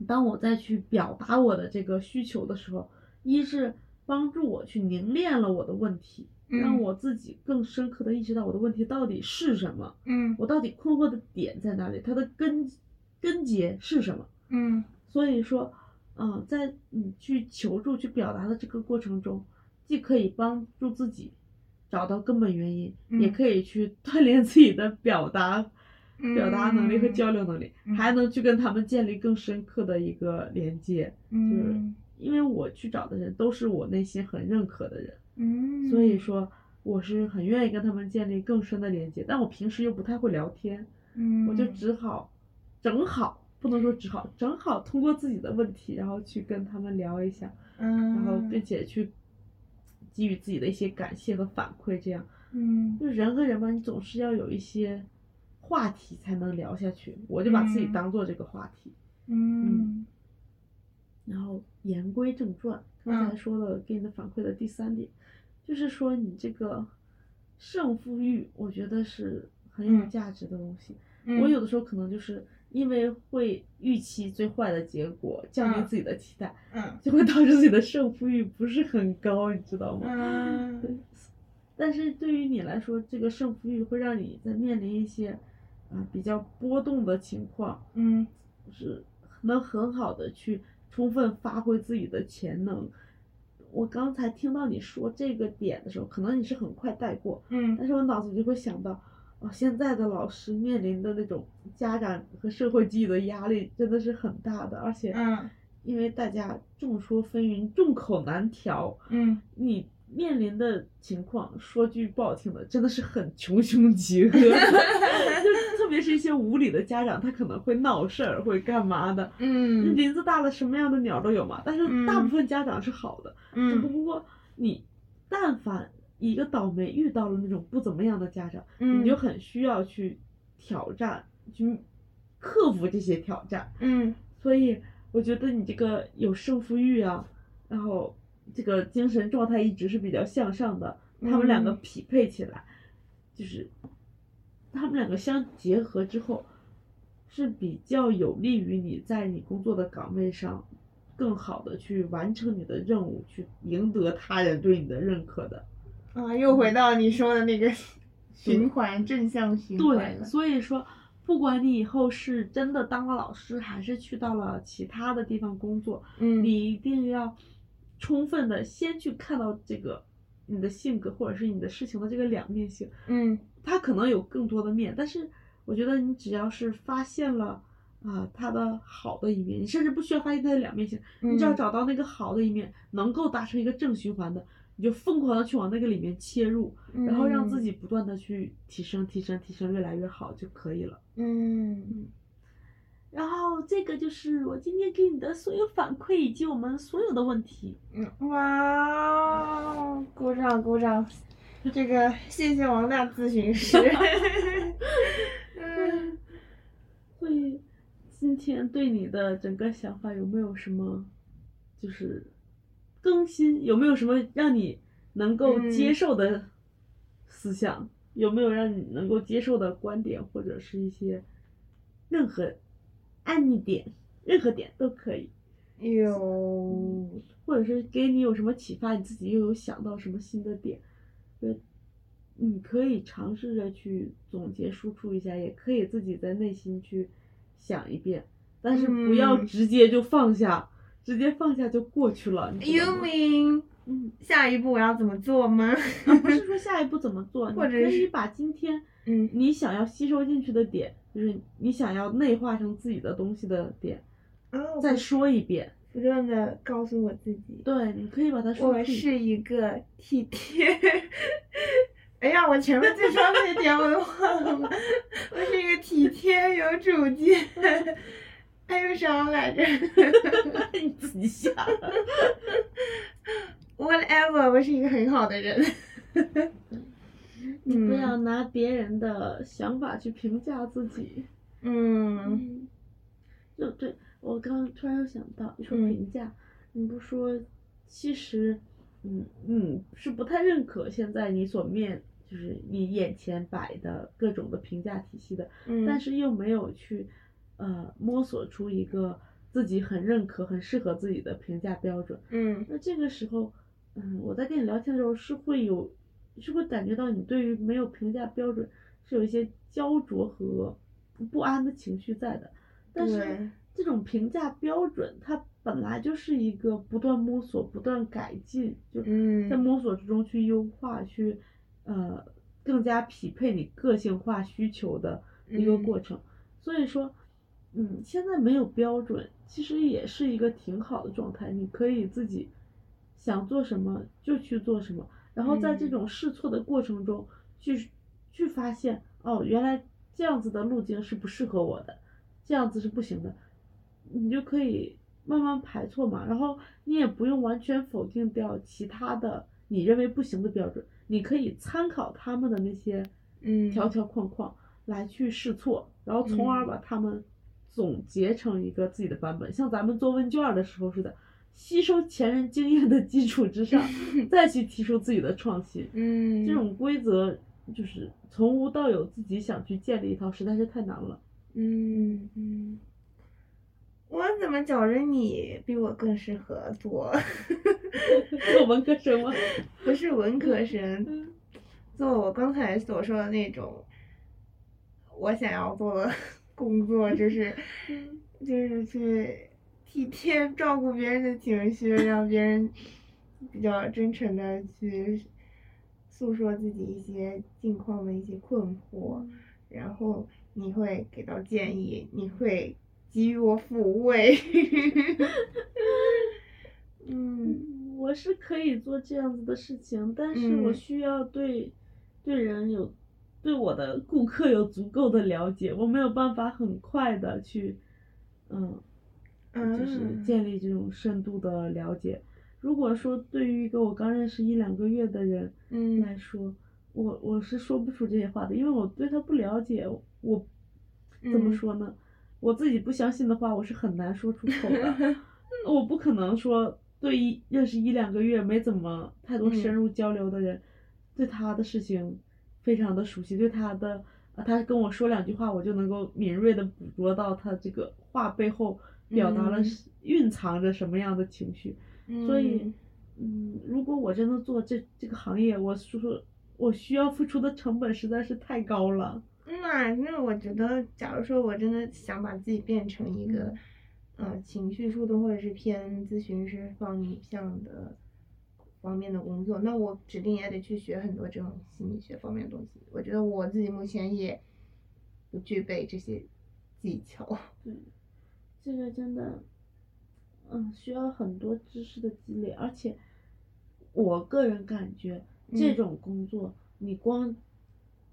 当我再去表达我的这个需求的时候，一是帮助我去凝练了我的问题，让嗯我自己更深刻的意识到我的问题到底是什么，嗯。我到底困惑的点在哪里，它的根根结是什么。嗯所以说，嗯，在你去求助、去表达的这个过程中，既可以帮助自己找到根本原因，嗯。也可以去 锻炼自己的表达、表达能力和嗯。交流能力，嗯。还能去跟他们建立更深刻的一个连接。嗯。因为我去找的人都是我内心很认可的人，嗯，所以说我是很愿意跟他们建立更深的连接。但我平时又不太会聊天，嗯，我就只好正好不能说只好，正好通过自己的问题，然后去跟他们聊一下，嗯，然后并且去给予自己的一些感谢和反馈。这样，嗯就人和人嘛，你总是要有一些话题才能聊下去。我就把自己嗯当做这个话题。嗯然后言归正传，刚才嗯说的给你的反馈的第三点，就是说你这个胜负欲，我觉得是很有嗯价值的东西。嗯，我有的时候可能就是因为会预期最坏的结果，降低嗯自己的期待，嗯 就会导致自己的胜负欲不是很高，你知道吗？嗯对。但是对于你来说，这个胜负欲会让你在面临一些啊、比较波动的情况，嗯是能很好的去充分发挥自己的潜能。我刚才听到你说这个点的时候，可能你是很快带过，嗯但是我脑子里就会想到，哦，现在的老师面临的那种家长和社会给予的压力真的是很大的，而且嗯。因为大家众说纷纭，众口难调，嗯。你面临的情况，说句不好听的，真的是很穷凶极恶，就特别是一些无理的家长，他可能会闹事儿，会干嘛的。嗯。林子大了，什么样的鸟都有嘛。但是大部分家长是好的，嗯。只不嗯过你但凡一个倒霉遇到了那种不怎么样的家长，嗯你就很需要去挑战，去克服这些挑战。嗯所以我觉得你这个有胜负欲啊，然后这个精神状态一直是比较向上的，他们两个嗯匹配起来，就是他们两个相结合之后，是比较有利于你在你工作的岗位上更好的去完成你的任务，去赢得他人对你的认可的。啊，又回到你说的那个 循环正向循环对，所以说，不管你以后是真的当了老师，还是去到了其他的地方工作，嗯你一定要充分的先去看到这个你的性格或者是你的事情的这个两面性，嗯。它可能有更多的面，但是我觉得你只要是发现了啊、它的好的一面，你甚至不需要发现它的两面性，你只要嗯。找到那个好的一面，能够达成一个正循环的，你就疯狂的去往那个里面切入，然后让自己不断的去提升、提升、提升，越来越好就可以了。嗯然后这个就是我今天给你的所有反馈以及我们所有的问题。嗯哇哦，鼓掌鼓掌！这个谢谢王大咨询师。嗯 所以今天对你的整个想法有没有什么就是更新？有没有什么让你能够嗯接受的思想？有没有让你能够接受的观点，或者是一些任何案例点，任何点都可以，有或者是给你有什么启发，你自己又有想到什么新的点，呃，你可以尝试着去总结输出一下，也可以自己在内心去想一遍，但是不要嗯直接就放下，直接放下就过去了。You 吗 mean 嗯，下一步我要怎么做吗？啊不是说下一步怎么做，你或者是可以把今天嗯你想要吸收进去的点，就是你想要内化成自己的东西的点，啊，再说一遍。不断的告诉我自己，对，你可以把它说我是一个体贴。哎呀，我前面最说那点我都忘了，我是一个体贴、有主见，还有啥来着 你自己想。？Whatever，我是一个很好的人。你不嗯要拿别人的想法去评价自己。嗯嗯，就对我刚刚突然又想到，你说嗯评价，你不说，其实，嗯嗯，是不太认可现在你所面，就是你眼前摆的各种的评价体系的，嗯，但是又没有去，呃，摸索出一个自己很认可、很适合自己的评价标准。嗯那这个时候，嗯，我在跟你聊天的时候是会有，是会感觉到你对于没有评价标准是有一些焦灼和不安的情绪在的。但是这种评价标准，它本来就是一个不断摸索、不断改进，就嗯在摸索之中去优化、去呃更加匹配你个性化需求的一个嗯过程。所以说，嗯，现在没有标准，其实也是一个挺好的状态。你可以自己想做什么就去做什么，然后在这嗯种试错的过程中去去发现，哦，原来这样子的路径是不适合我的，这样子是不行的，你就可以慢慢排错嘛。然后你也不用完全否定掉其他的你认为不行的标准，你可以参考他们的那些嗯条条框框来去试错，然后从而嗯把他们总结成一个自己的版本，像咱们做问卷儿的时候似的，吸收前人经验的基础之上，再去提出自己的创新。嗯这种规则就是从无到有，自己想去建立一套，实在是太难了。嗯嗯，我怎么觉着你比我更适合做，做文科生吗？不是文科生，嗯做我刚才所说的那种，我想要做的工作，就是就是去体贴照顾别人的情绪，让别人比较真诚的去诉说自己一些近况的一些困惑，然后你会给到建议，你会给予我抚慰。嗯我是可以做这样子的事情，但是我嗯。需要对、对人有对我的顾客有足够的了解，我没有办法很快的去，嗯，就是嗯建立这种深度的了解。如果说对于一个我刚认识一两个月的人嗯来说，我我是说不出这些话的，因为我对他不了解，我怎么嗯说呢？我自己不相信的话，我是很难说出口的。我不可能说对一认识一两个月没怎么太多深嗯入交流的人，对他的事情非常的熟悉，对他的啊，他跟我说两句话，我就能够敏锐的捕捉到他这个话背后表达了蕴藏着什么样的情绪。所以，嗯，如果我真的做这这个行业，我说我需要付出的成本实在是太高了。那那我觉得，假如说我真的想把自己变成一个，呃，情绪树洞或者是偏咨询师方向的方面的工作，那我指定也得去学很多这种心理学方面的东西。我觉得我自己目前也不具备这些技巧。对，这个真的，嗯，需要很多知识的积累，而且我个人感觉这嗯种工作，你光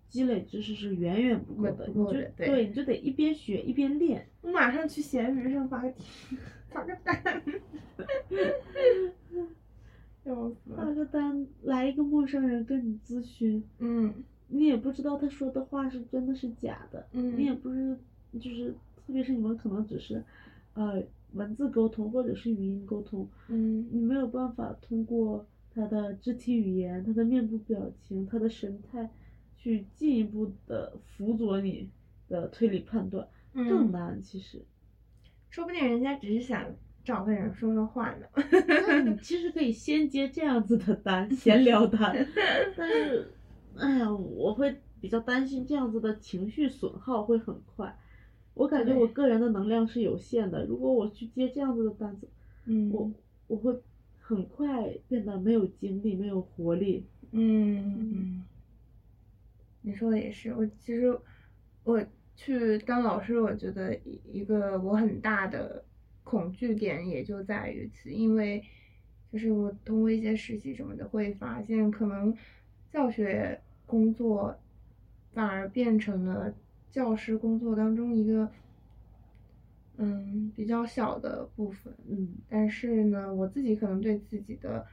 积累知识是远远不够不的，你就对对，你就得一边学一边练。我马上去闲鱼上发个帖，发个单，笑死发了。个单，来一个陌生人跟你咨询，嗯你也不知道他说的话是真的是假的，嗯你也嗯不是，就是特别是你们可能只是，呃，文字沟通或者是语音沟通，嗯你没有办法通过他的肢体语言、他的面部表情、他的神态，去进一步的辅佐你的推理判断，更嗯，难其实。说不定人家只是想找个人说说话呢。那你其实可以先接这样子的单，闲聊单，但是，哎呀，我会比较担心这样子的情绪损耗会很快。我感觉我个人的能量是有限的，如果我去接这样子的单子，嗯我我会很快变得没有精力、没有活力。嗯嗯，你说的也是。我其实我去当老师，我觉得一一个我很大的恐惧点也就在于此，因为就是我通过一些实习什么的，会发现可能教学工作反而变成了教师工作当中一个嗯比较小的部分。嗯但是呢，我自己可能对自己的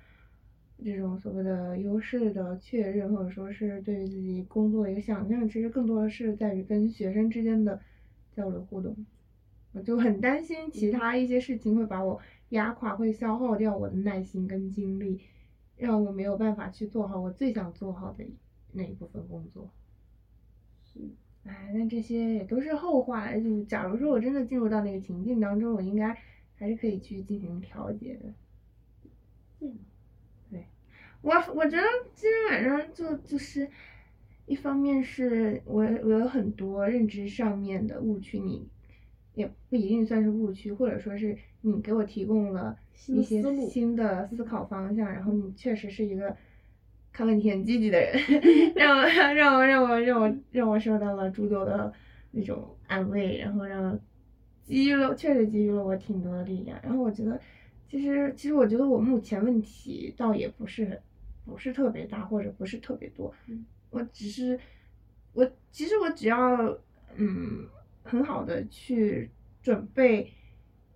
这种所谓的优势的确认，或者说是对于自己工作的一个想象，其实更多的是在于跟学生之间的交流互动。我就很担心其他一些事情会把我压垮，会消耗掉我的耐心跟精力，让我没有办法去做好我最想做好的那一部分工作。是哎，那这些也都是后话了。就假如说我真的进入到那个情境当中，我应该还是可以去进行调节的。这样。我我觉得今天晚上就就是，一方面是我我有很多认知上面的误区，你也不一定算是误区，或者说是你给我提供了一些新的思考方向，然后你确实是一个看问题很积极的人，让我让我让我让我让我受到了诸多的那种安慰，然后让给予了确实给予了我挺多的力量，然后我觉得其实其实我觉得我目前问题倒也不是不是特别大，或者不是特别多，嗯。我只是我其实我只要嗯很好的去准备，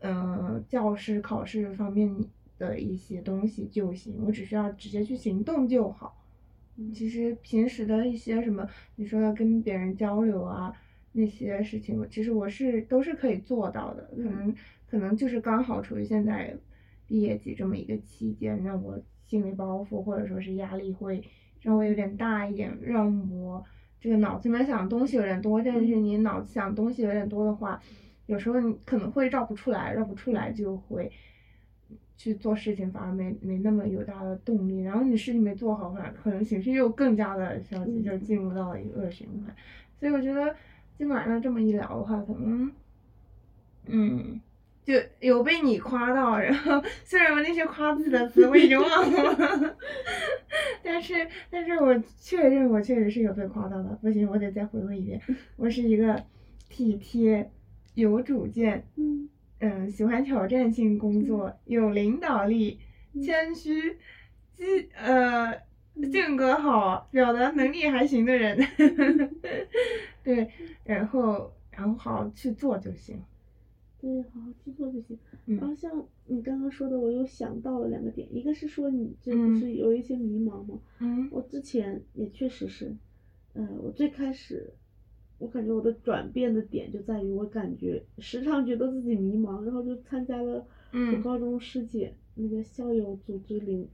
呃教师考试方面的一些东西就行，我只需要直接去行动就好。嗯其实平时的一些什么，你说要跟别人交流啊那些事情，我其实我是都是可以做到的。可能可能就是刚好处于现在毕业季这么一个期间，让我心理包袱或者说是压力会稍微有点大一点，让我这个脑子里面想的东西有点多。但是你脑子想的东西有点多的话，有时候你可能会绕不出来，绕不出来就会。去做事情反而没没那么有大的动力，然后你事情没做好，反而可能情绪又更加的消极，就进入到了一个恶循环。所以我觉得今晚上这么一聊的话，可能，嗯，就有被你夸到，然后虽然我那些夸自己的词我已经忘了，但是但是我确认我确实是有被夸到的。不行，我得再回味一遍，我是一个体贴、有主见。嗯嗯，喜欢挑战性工作，有领导力，嗯谦虚，机呃性格好，表达能力还行的人。对，然后然后好好去做就行。对，好好去做就行。嗯然后像你刚刚说的，我又想到了两个点，一个是说你这不嗯是有一些迷茫吗？嗯我之前也确实是，嗯、我最开始，我感觉我的转变的点就在于我感觉时常觉得自己迷茫，然后就参加了我嗯高中师姐那个校友组织领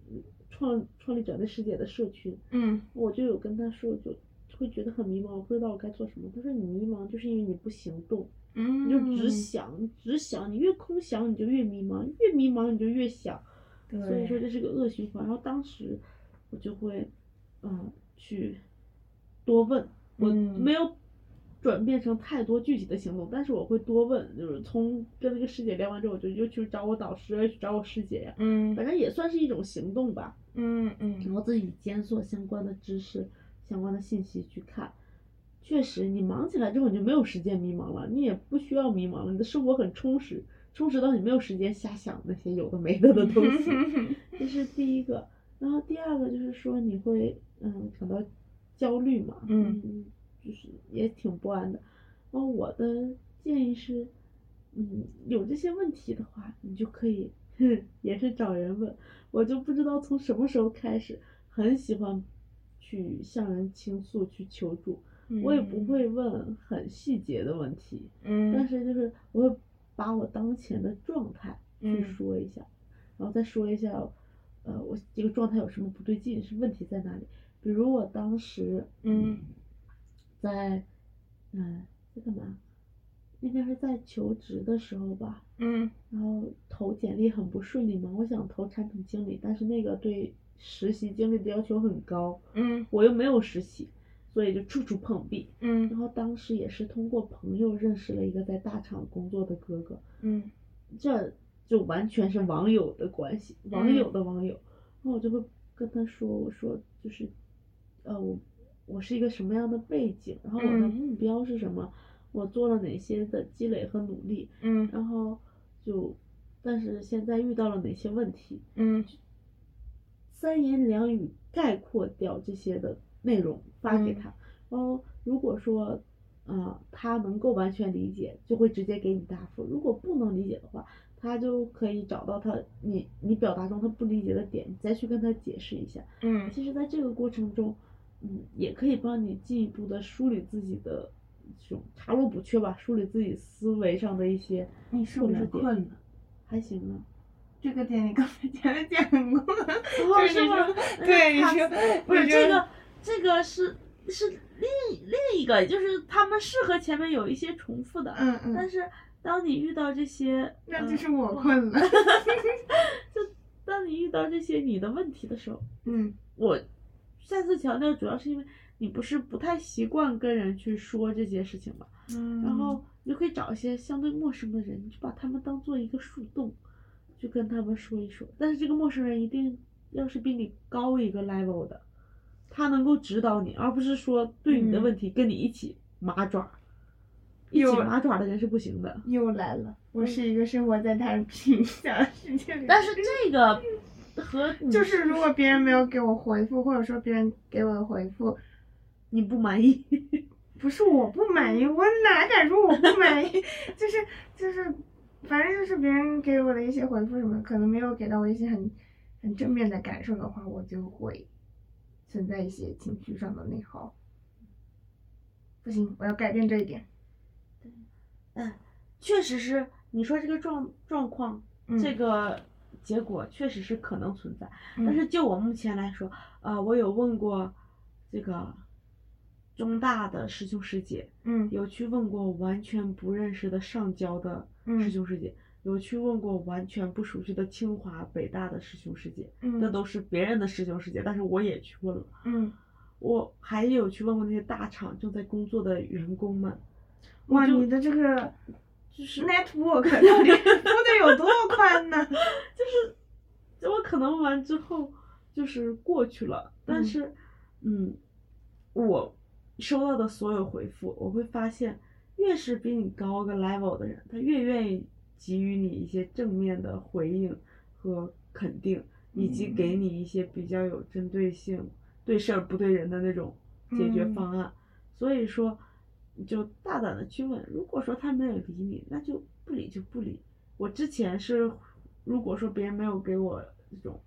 创创立者的师姐的社群，嗯我就有跟她说，就会觉得很迷茫，我不知道我该做什么。她说你迷茫就是因为你不行动，嗯，你就只想只想，你越空想你就越迷茫，越迷茫你就越想。对，所以说这是个恶循环。然后当时我就会，嗯，去多问，我嗯没有转变成太多具体的行动，但是我会多问，就是从跟那个师姐聊完之后，我就又去找我导师，又去找我师姐呀，嗯反正也算是一种行动吧。嗯嗯然嗯后自己检索相关的知识、相关的信息去看。确实，你忙起来之后，你就没有时间迷茫了，你也不需要迷茫了，你的生活很充实，充实到你没有时间瞎想那些有的没的的东西。这是第一个，然后第二个就是说你会嗯感到焦虑嘛，嗯就是也挺不安的。然后我的建议是，嗯，有这些问题的话，你就可以 也是找人问。我就不知道从什么时候开始，很喜欢去向人倾诉、去求助。我也不会问很细节的问题，嗯，但是就是我会把我当前的状态去嗯。说一下，然后再说一下，呃，我这个状态有什么不对劲，是问题在哪里？比如我当时，嗯。在，嗯、在干嘛？应该是在求职的时候吧，嗯。然后投简历很不顺利嘛，我想投产品经理，但是那个对实习经历的要求很高，嗯。我又没有实习，所以就处处碰壁。嗯。然嗯后当时也是通过朋友认识了一个在大厂工作的哥哥，嗯。这就完全是网友的关系，网友的网友。然后我就会跟他说，我说就是，呃，我我是一个什么样的背景，然后我的嗯。目标是什么，我做了哪些的积累和努力，嗯。然后就，但是现在遇到了哪些问题，嗯。三言两语概括掉这些的内容发给嗯他，然后如果说，呃，他能够完全理解，就会直接给你答复；如果不能理解的话，他就可以找到他你你表达中他不理解的点，你再去跟他解释一下。嗯其实，在这个过程中，嗯，也可以帮你进一步的梳理自己的这种查漏补缺吧，梳理自己思维上的一些你是不是困了？还行啊。这个点你刚才前面讲过，哦，就是吗说？对你他说不是这个，这个是是另另一个，就是他们是和前面有一些重复的，嗯嗯，但是当你遇到这些，那就是呃我困了。就当你遇到这些你的问题的时候，嗯。我再次强调，主要是因为你不是不太习惯跟人去说这些事情嘛，嗯，然后你就可以找一些相对陌生的人，你就把他们当做一个树洞，就跟他们说一说。但是这个陌生人一定要是比你高一个 level 的，他能够指导你，而不是说对你的问题跟你一起麻爪。一起麻爪的人是不行的。又来了，我是一个生活在太平下的世界里。但是这个和你就是如果别人没有给我回复，或者说别人给我的回复你不满意，不是我不满意，我哪敢说我不满意？就是就是，反正就是别人给我的一些回复什么，可能没有给到我一些很很正面的感受的话，我就会存在一些情绪上的内耗。不行，我要改变这一点。嗯，确实是你说这个状状况，嗯这个结果确实是可能存在。嗯但是就我目前来说，呃，我有问过这个中大的师兄师姐，嗯有去问过完全不认识的上交的嗯师兄师姐，有去问过完全不熟悉的清华、北大的师兄师姐，嗯这都是别人的师兄师姐，但是我也去问了。嗯，我还有去问过那些大厂正在工作的员工们，哇，你的这个就是 network 到底 铺的有多宽呢？就是，就我可能问完之后就是过去了，但嗯是，嗯，我收到的所有回复，我会发现，越是比你高个 level 的人，他越愿意给予你一些正面的回应和肯定，以及嗯给你一些比较有针对性、对事儿不对人的那种解决嗯方案。所以说，你就大胆的去问。如果说他没有理你，那就不理就不理。我之前是，如果说别人没有给我这种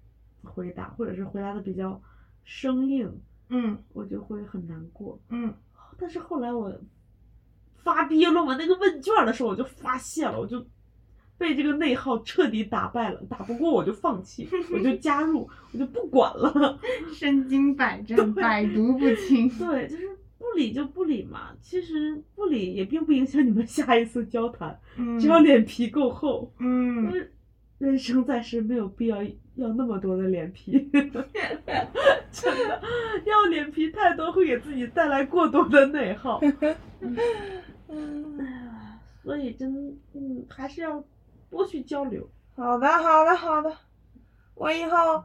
回答，或者是回答的比较生硬，嗯我就会很难过。嗯但是后来我发毕业论文那个问卷的时候，我就发现了，我就被这个内耗彻底打败了。打不过我就放弃，我就 加入，我就不管了。身经百战，百毒不侵。对，就是不理就不理嘛。其实不理也并不影响你们下一次交谈，嗯，只要脸皮够厚。嗯，人生在世没有必要要那么多的脸皮，真的要脸皮太多会给自己带来过多的内耗。嗯，所以真嗯还是要多去交流。好的，好的，好的，我以后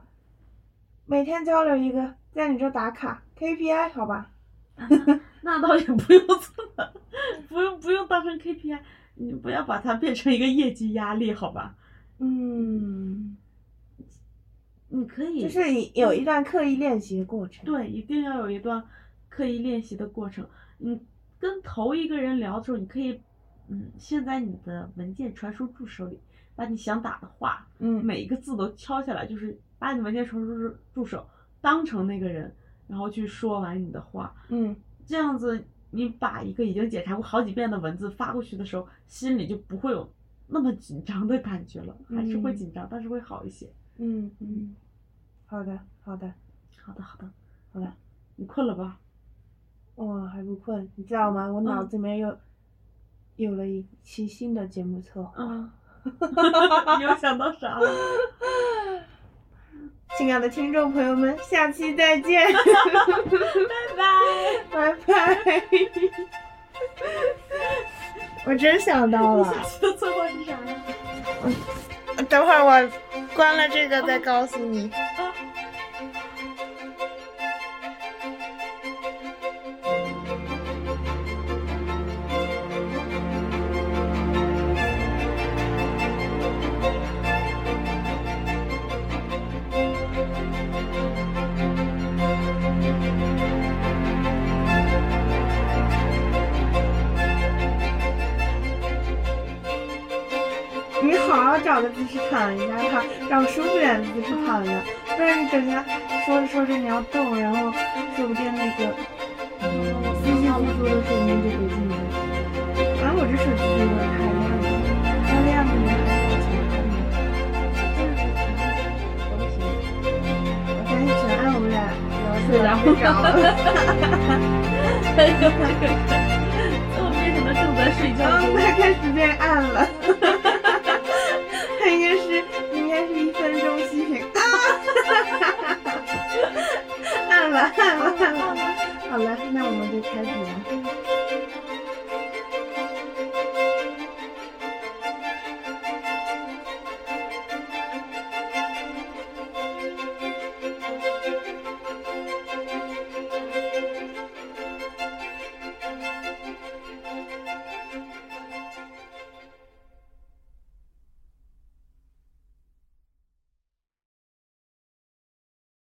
每天交流一个，在你这打卡 KPI，好吧？那倒也不用这么，不用不用当成 KPI，你不要把它变成一个业绩压力，好吧？嗯，你可以就是有一段刻意练习的过程。对，一定要有一段刻意练习的过程。你跟头一个人聊的时候，你可以，嗯，先在你的文件传输助手里，把你想打的话，嗯每一个字都敲下来，就是把你文件传输助助手当成那个人，然后去说完你的话。嗯这样子，你把一个已经检查过好几遍的文字发过去的时候，心里就不会有那么紧张的感觉了，还是会嗯紧张，但是会好一些。嗯嗯，好的好的好的，好的，好的。你困了吧？我还不困，你知道吗？我脑嗯子里面有有了一期新的节目策划。嗯，你又想到啥了？亲爱的听众朋友们，下期再见，拜拜。拜拜。我真想到了，下期的策划是啥呀？等会儿我关了这个再告诉你。你好好找个姿势躺一下哈，找舒服点的姿势躺着，不然你等下说着说着你要动，然后说不定那个稀稀疏疏的声音就给进来了。反正我这手机有点太亮了，太亮了你还好奇看吗？都行。我全按无染，然后睡着睡着了。还有这个，我变成了正在睡觉嗯，中。他开始变暗了。了了好了那我们就开始了。